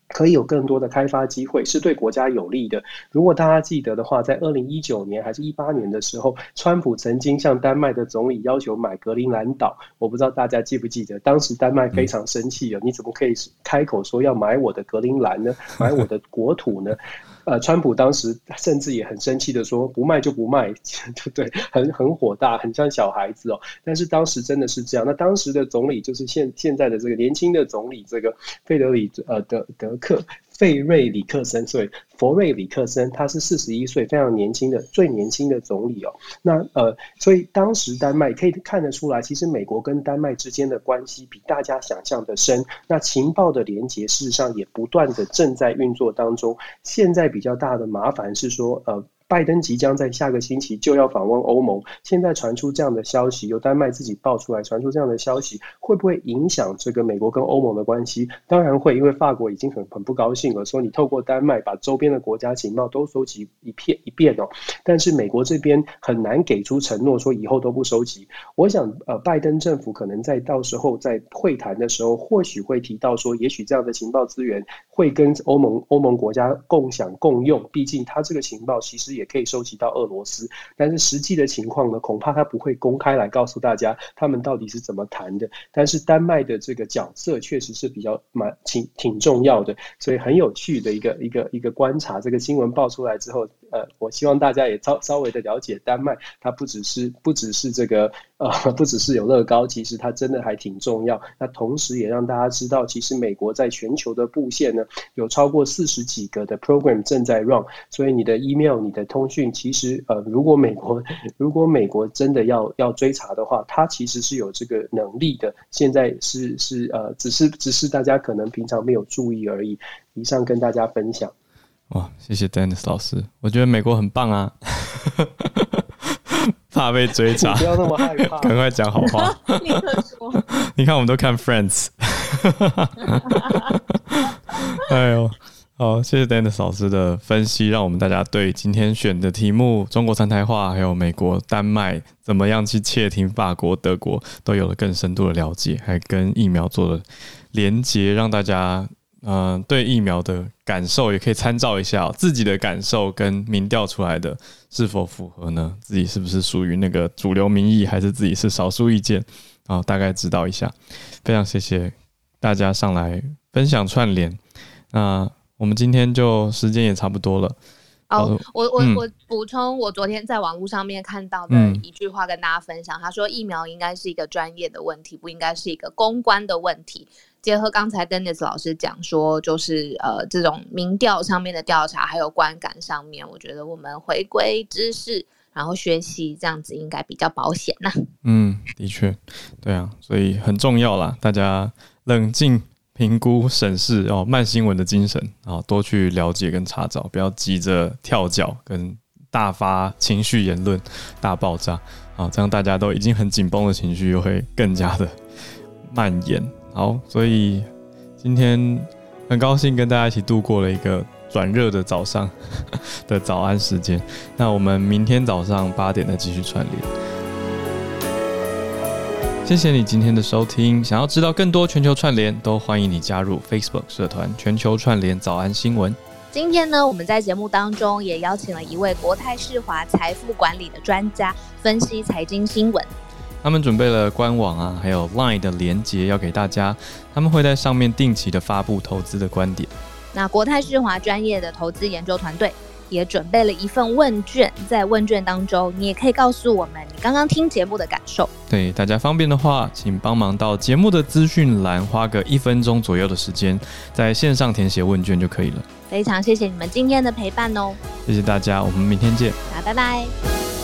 可以有更多的开发机会，是对国家有利的。如果大家记得的话，在二零一九年还是一八年的时候，川普曾经向丹麦的总理要求买格陵兰岛。我不知道大家记不记得，当时丹麦非常生气啊！你怎么可以开口说要买我的格陵兰呢？买我的国土呢？呃，川普当时甚至也很生气的说：“不卖就不卖，*laughs* 对不对？很很火大，很像小孩子哦。”但是当时真的是这样。那当时的总理就是现现在的这个年轻的总理，这个费德里呃德德克。费瑞里克森，所以佛瑞里克森他是四十一岁，非常年轻的最年轻的总理哦。那呃，所以当时丹麦可以看得出来，其实美国跟丹麦之间的关系比大家想象的深。那情报的连接事实上也不断的正在运作当中。现在比较大的麻烦是说，呃。拜登即将在下个星期就要访问欧盟，现在传出这样的消息，由丹麦自己爆出来，传出这样的消息，会不会影响这个美国跟欧盟的关系？当然会，因为法国已经很很不高兴了，说你透过丹麦把周边的国家情报都收集一片一遍哦。但是美国这边很难给出承诺，说以后都不收集。我想，呃，拜登政府可能在到时候在会谈的时候，或许会提到说，也许这样的情报资源会跟欧盟欧盟国家共享共用，毕竟他这个情报其实也。可以收集到俄罗斯，但是实际的情况呢，恐怕他不会公开来告诉大家他们到底是怎么谈的。但是丹麦的这个角色确实是比较蛮挺挺重要的，所以很有趣的一个一个一个观察。这个新闻爆出来之后，呃，我希望大家也稍稍微的了解丹麦，它不只是不只是这个呃，*laughs* 不只是有乐高，其实它真的还挺重要。那同时也让大家知道，其实美国在全球的布线呢，有超过四十几个的 program 正在 run，所以你的 email 你的通讯其实呃，如果美国如果美国真的要要追查的话，它其实是有这个能力的。现在是是呃，只是只是大家可能平常没有注意而已。以上跟大家分享。哇，谢谢 Dennis 老师，我觉得美国很棒啊，*laughs* 怕被追查，不要那么害怕，*laughs* 赶快讲好话。*laughs* 立刻说，你看我们都看 Friends。哎呦。好，谢谢 Dennis 老师的分析，让我们大家对今天选的题目——中国三台化，还有美国、丹麦怎么样去窃听法国、德国，都有了更深度的了解，还跟疫苗做了连接，让大家嗯、呃、对疫苗的感受也可以参照一下、喔、自己的感受跟民调出来的是否符合呢？自己是不是属于那个主流民意，还是自己是少数意见啊？大概知道一下。非常谢谢大家上来分享串联，那。我们今天就时间也差不多了，哦，我我我补充，我昨天在网络上面看到的一句话跟大家分享，他说疫苗应该是一个专业的问题，不应该是一个公关的问题。结合刚才 Dennis 老师讲说，就是呃这种民调上面的调查，还有观感上面，我觉得我们回归知识，然后学习这样子应该比较保险呐。嗯，的确，对啊，所以很重要啦，大家冷静。评估审视哦，慢新闻的精神啊，多去了解跟查找，不要急着跳脚跟大发情绪言论、大爆炸啊，这样大家都已经很紧绷的情绪又会更加的蔓延。好，所以今天很高兴跟大家一起度过了一个转热的早上 *laughs* 的早安时间。那我们明天早上八点再继续串联。谢谢你今天的收听。想要知道更多全球串联，都欢迎你加入 Facebook 社团“全球串联早安新闻”。今天呢，我们在节目当中也邀请了一位国泰世华财富管理的专家，分析财经新闻。他们准备了官网啊，还有 Line 的连接要给大家。他们会在上面定期的发布投资的观点。那国泰世华专业的投资研究团队。也准备了一份问卷，在问卷当中，你也可以告诉我们你刚刚听节目的感受。对，大家方便的话，请帮忙到节目的资讯栏，花个一分钟左右的时间，在线上填写问卷就可以了。非常谢谢你们今天的陪伴哦，谢谢大家，我们明天见，好，拜拜。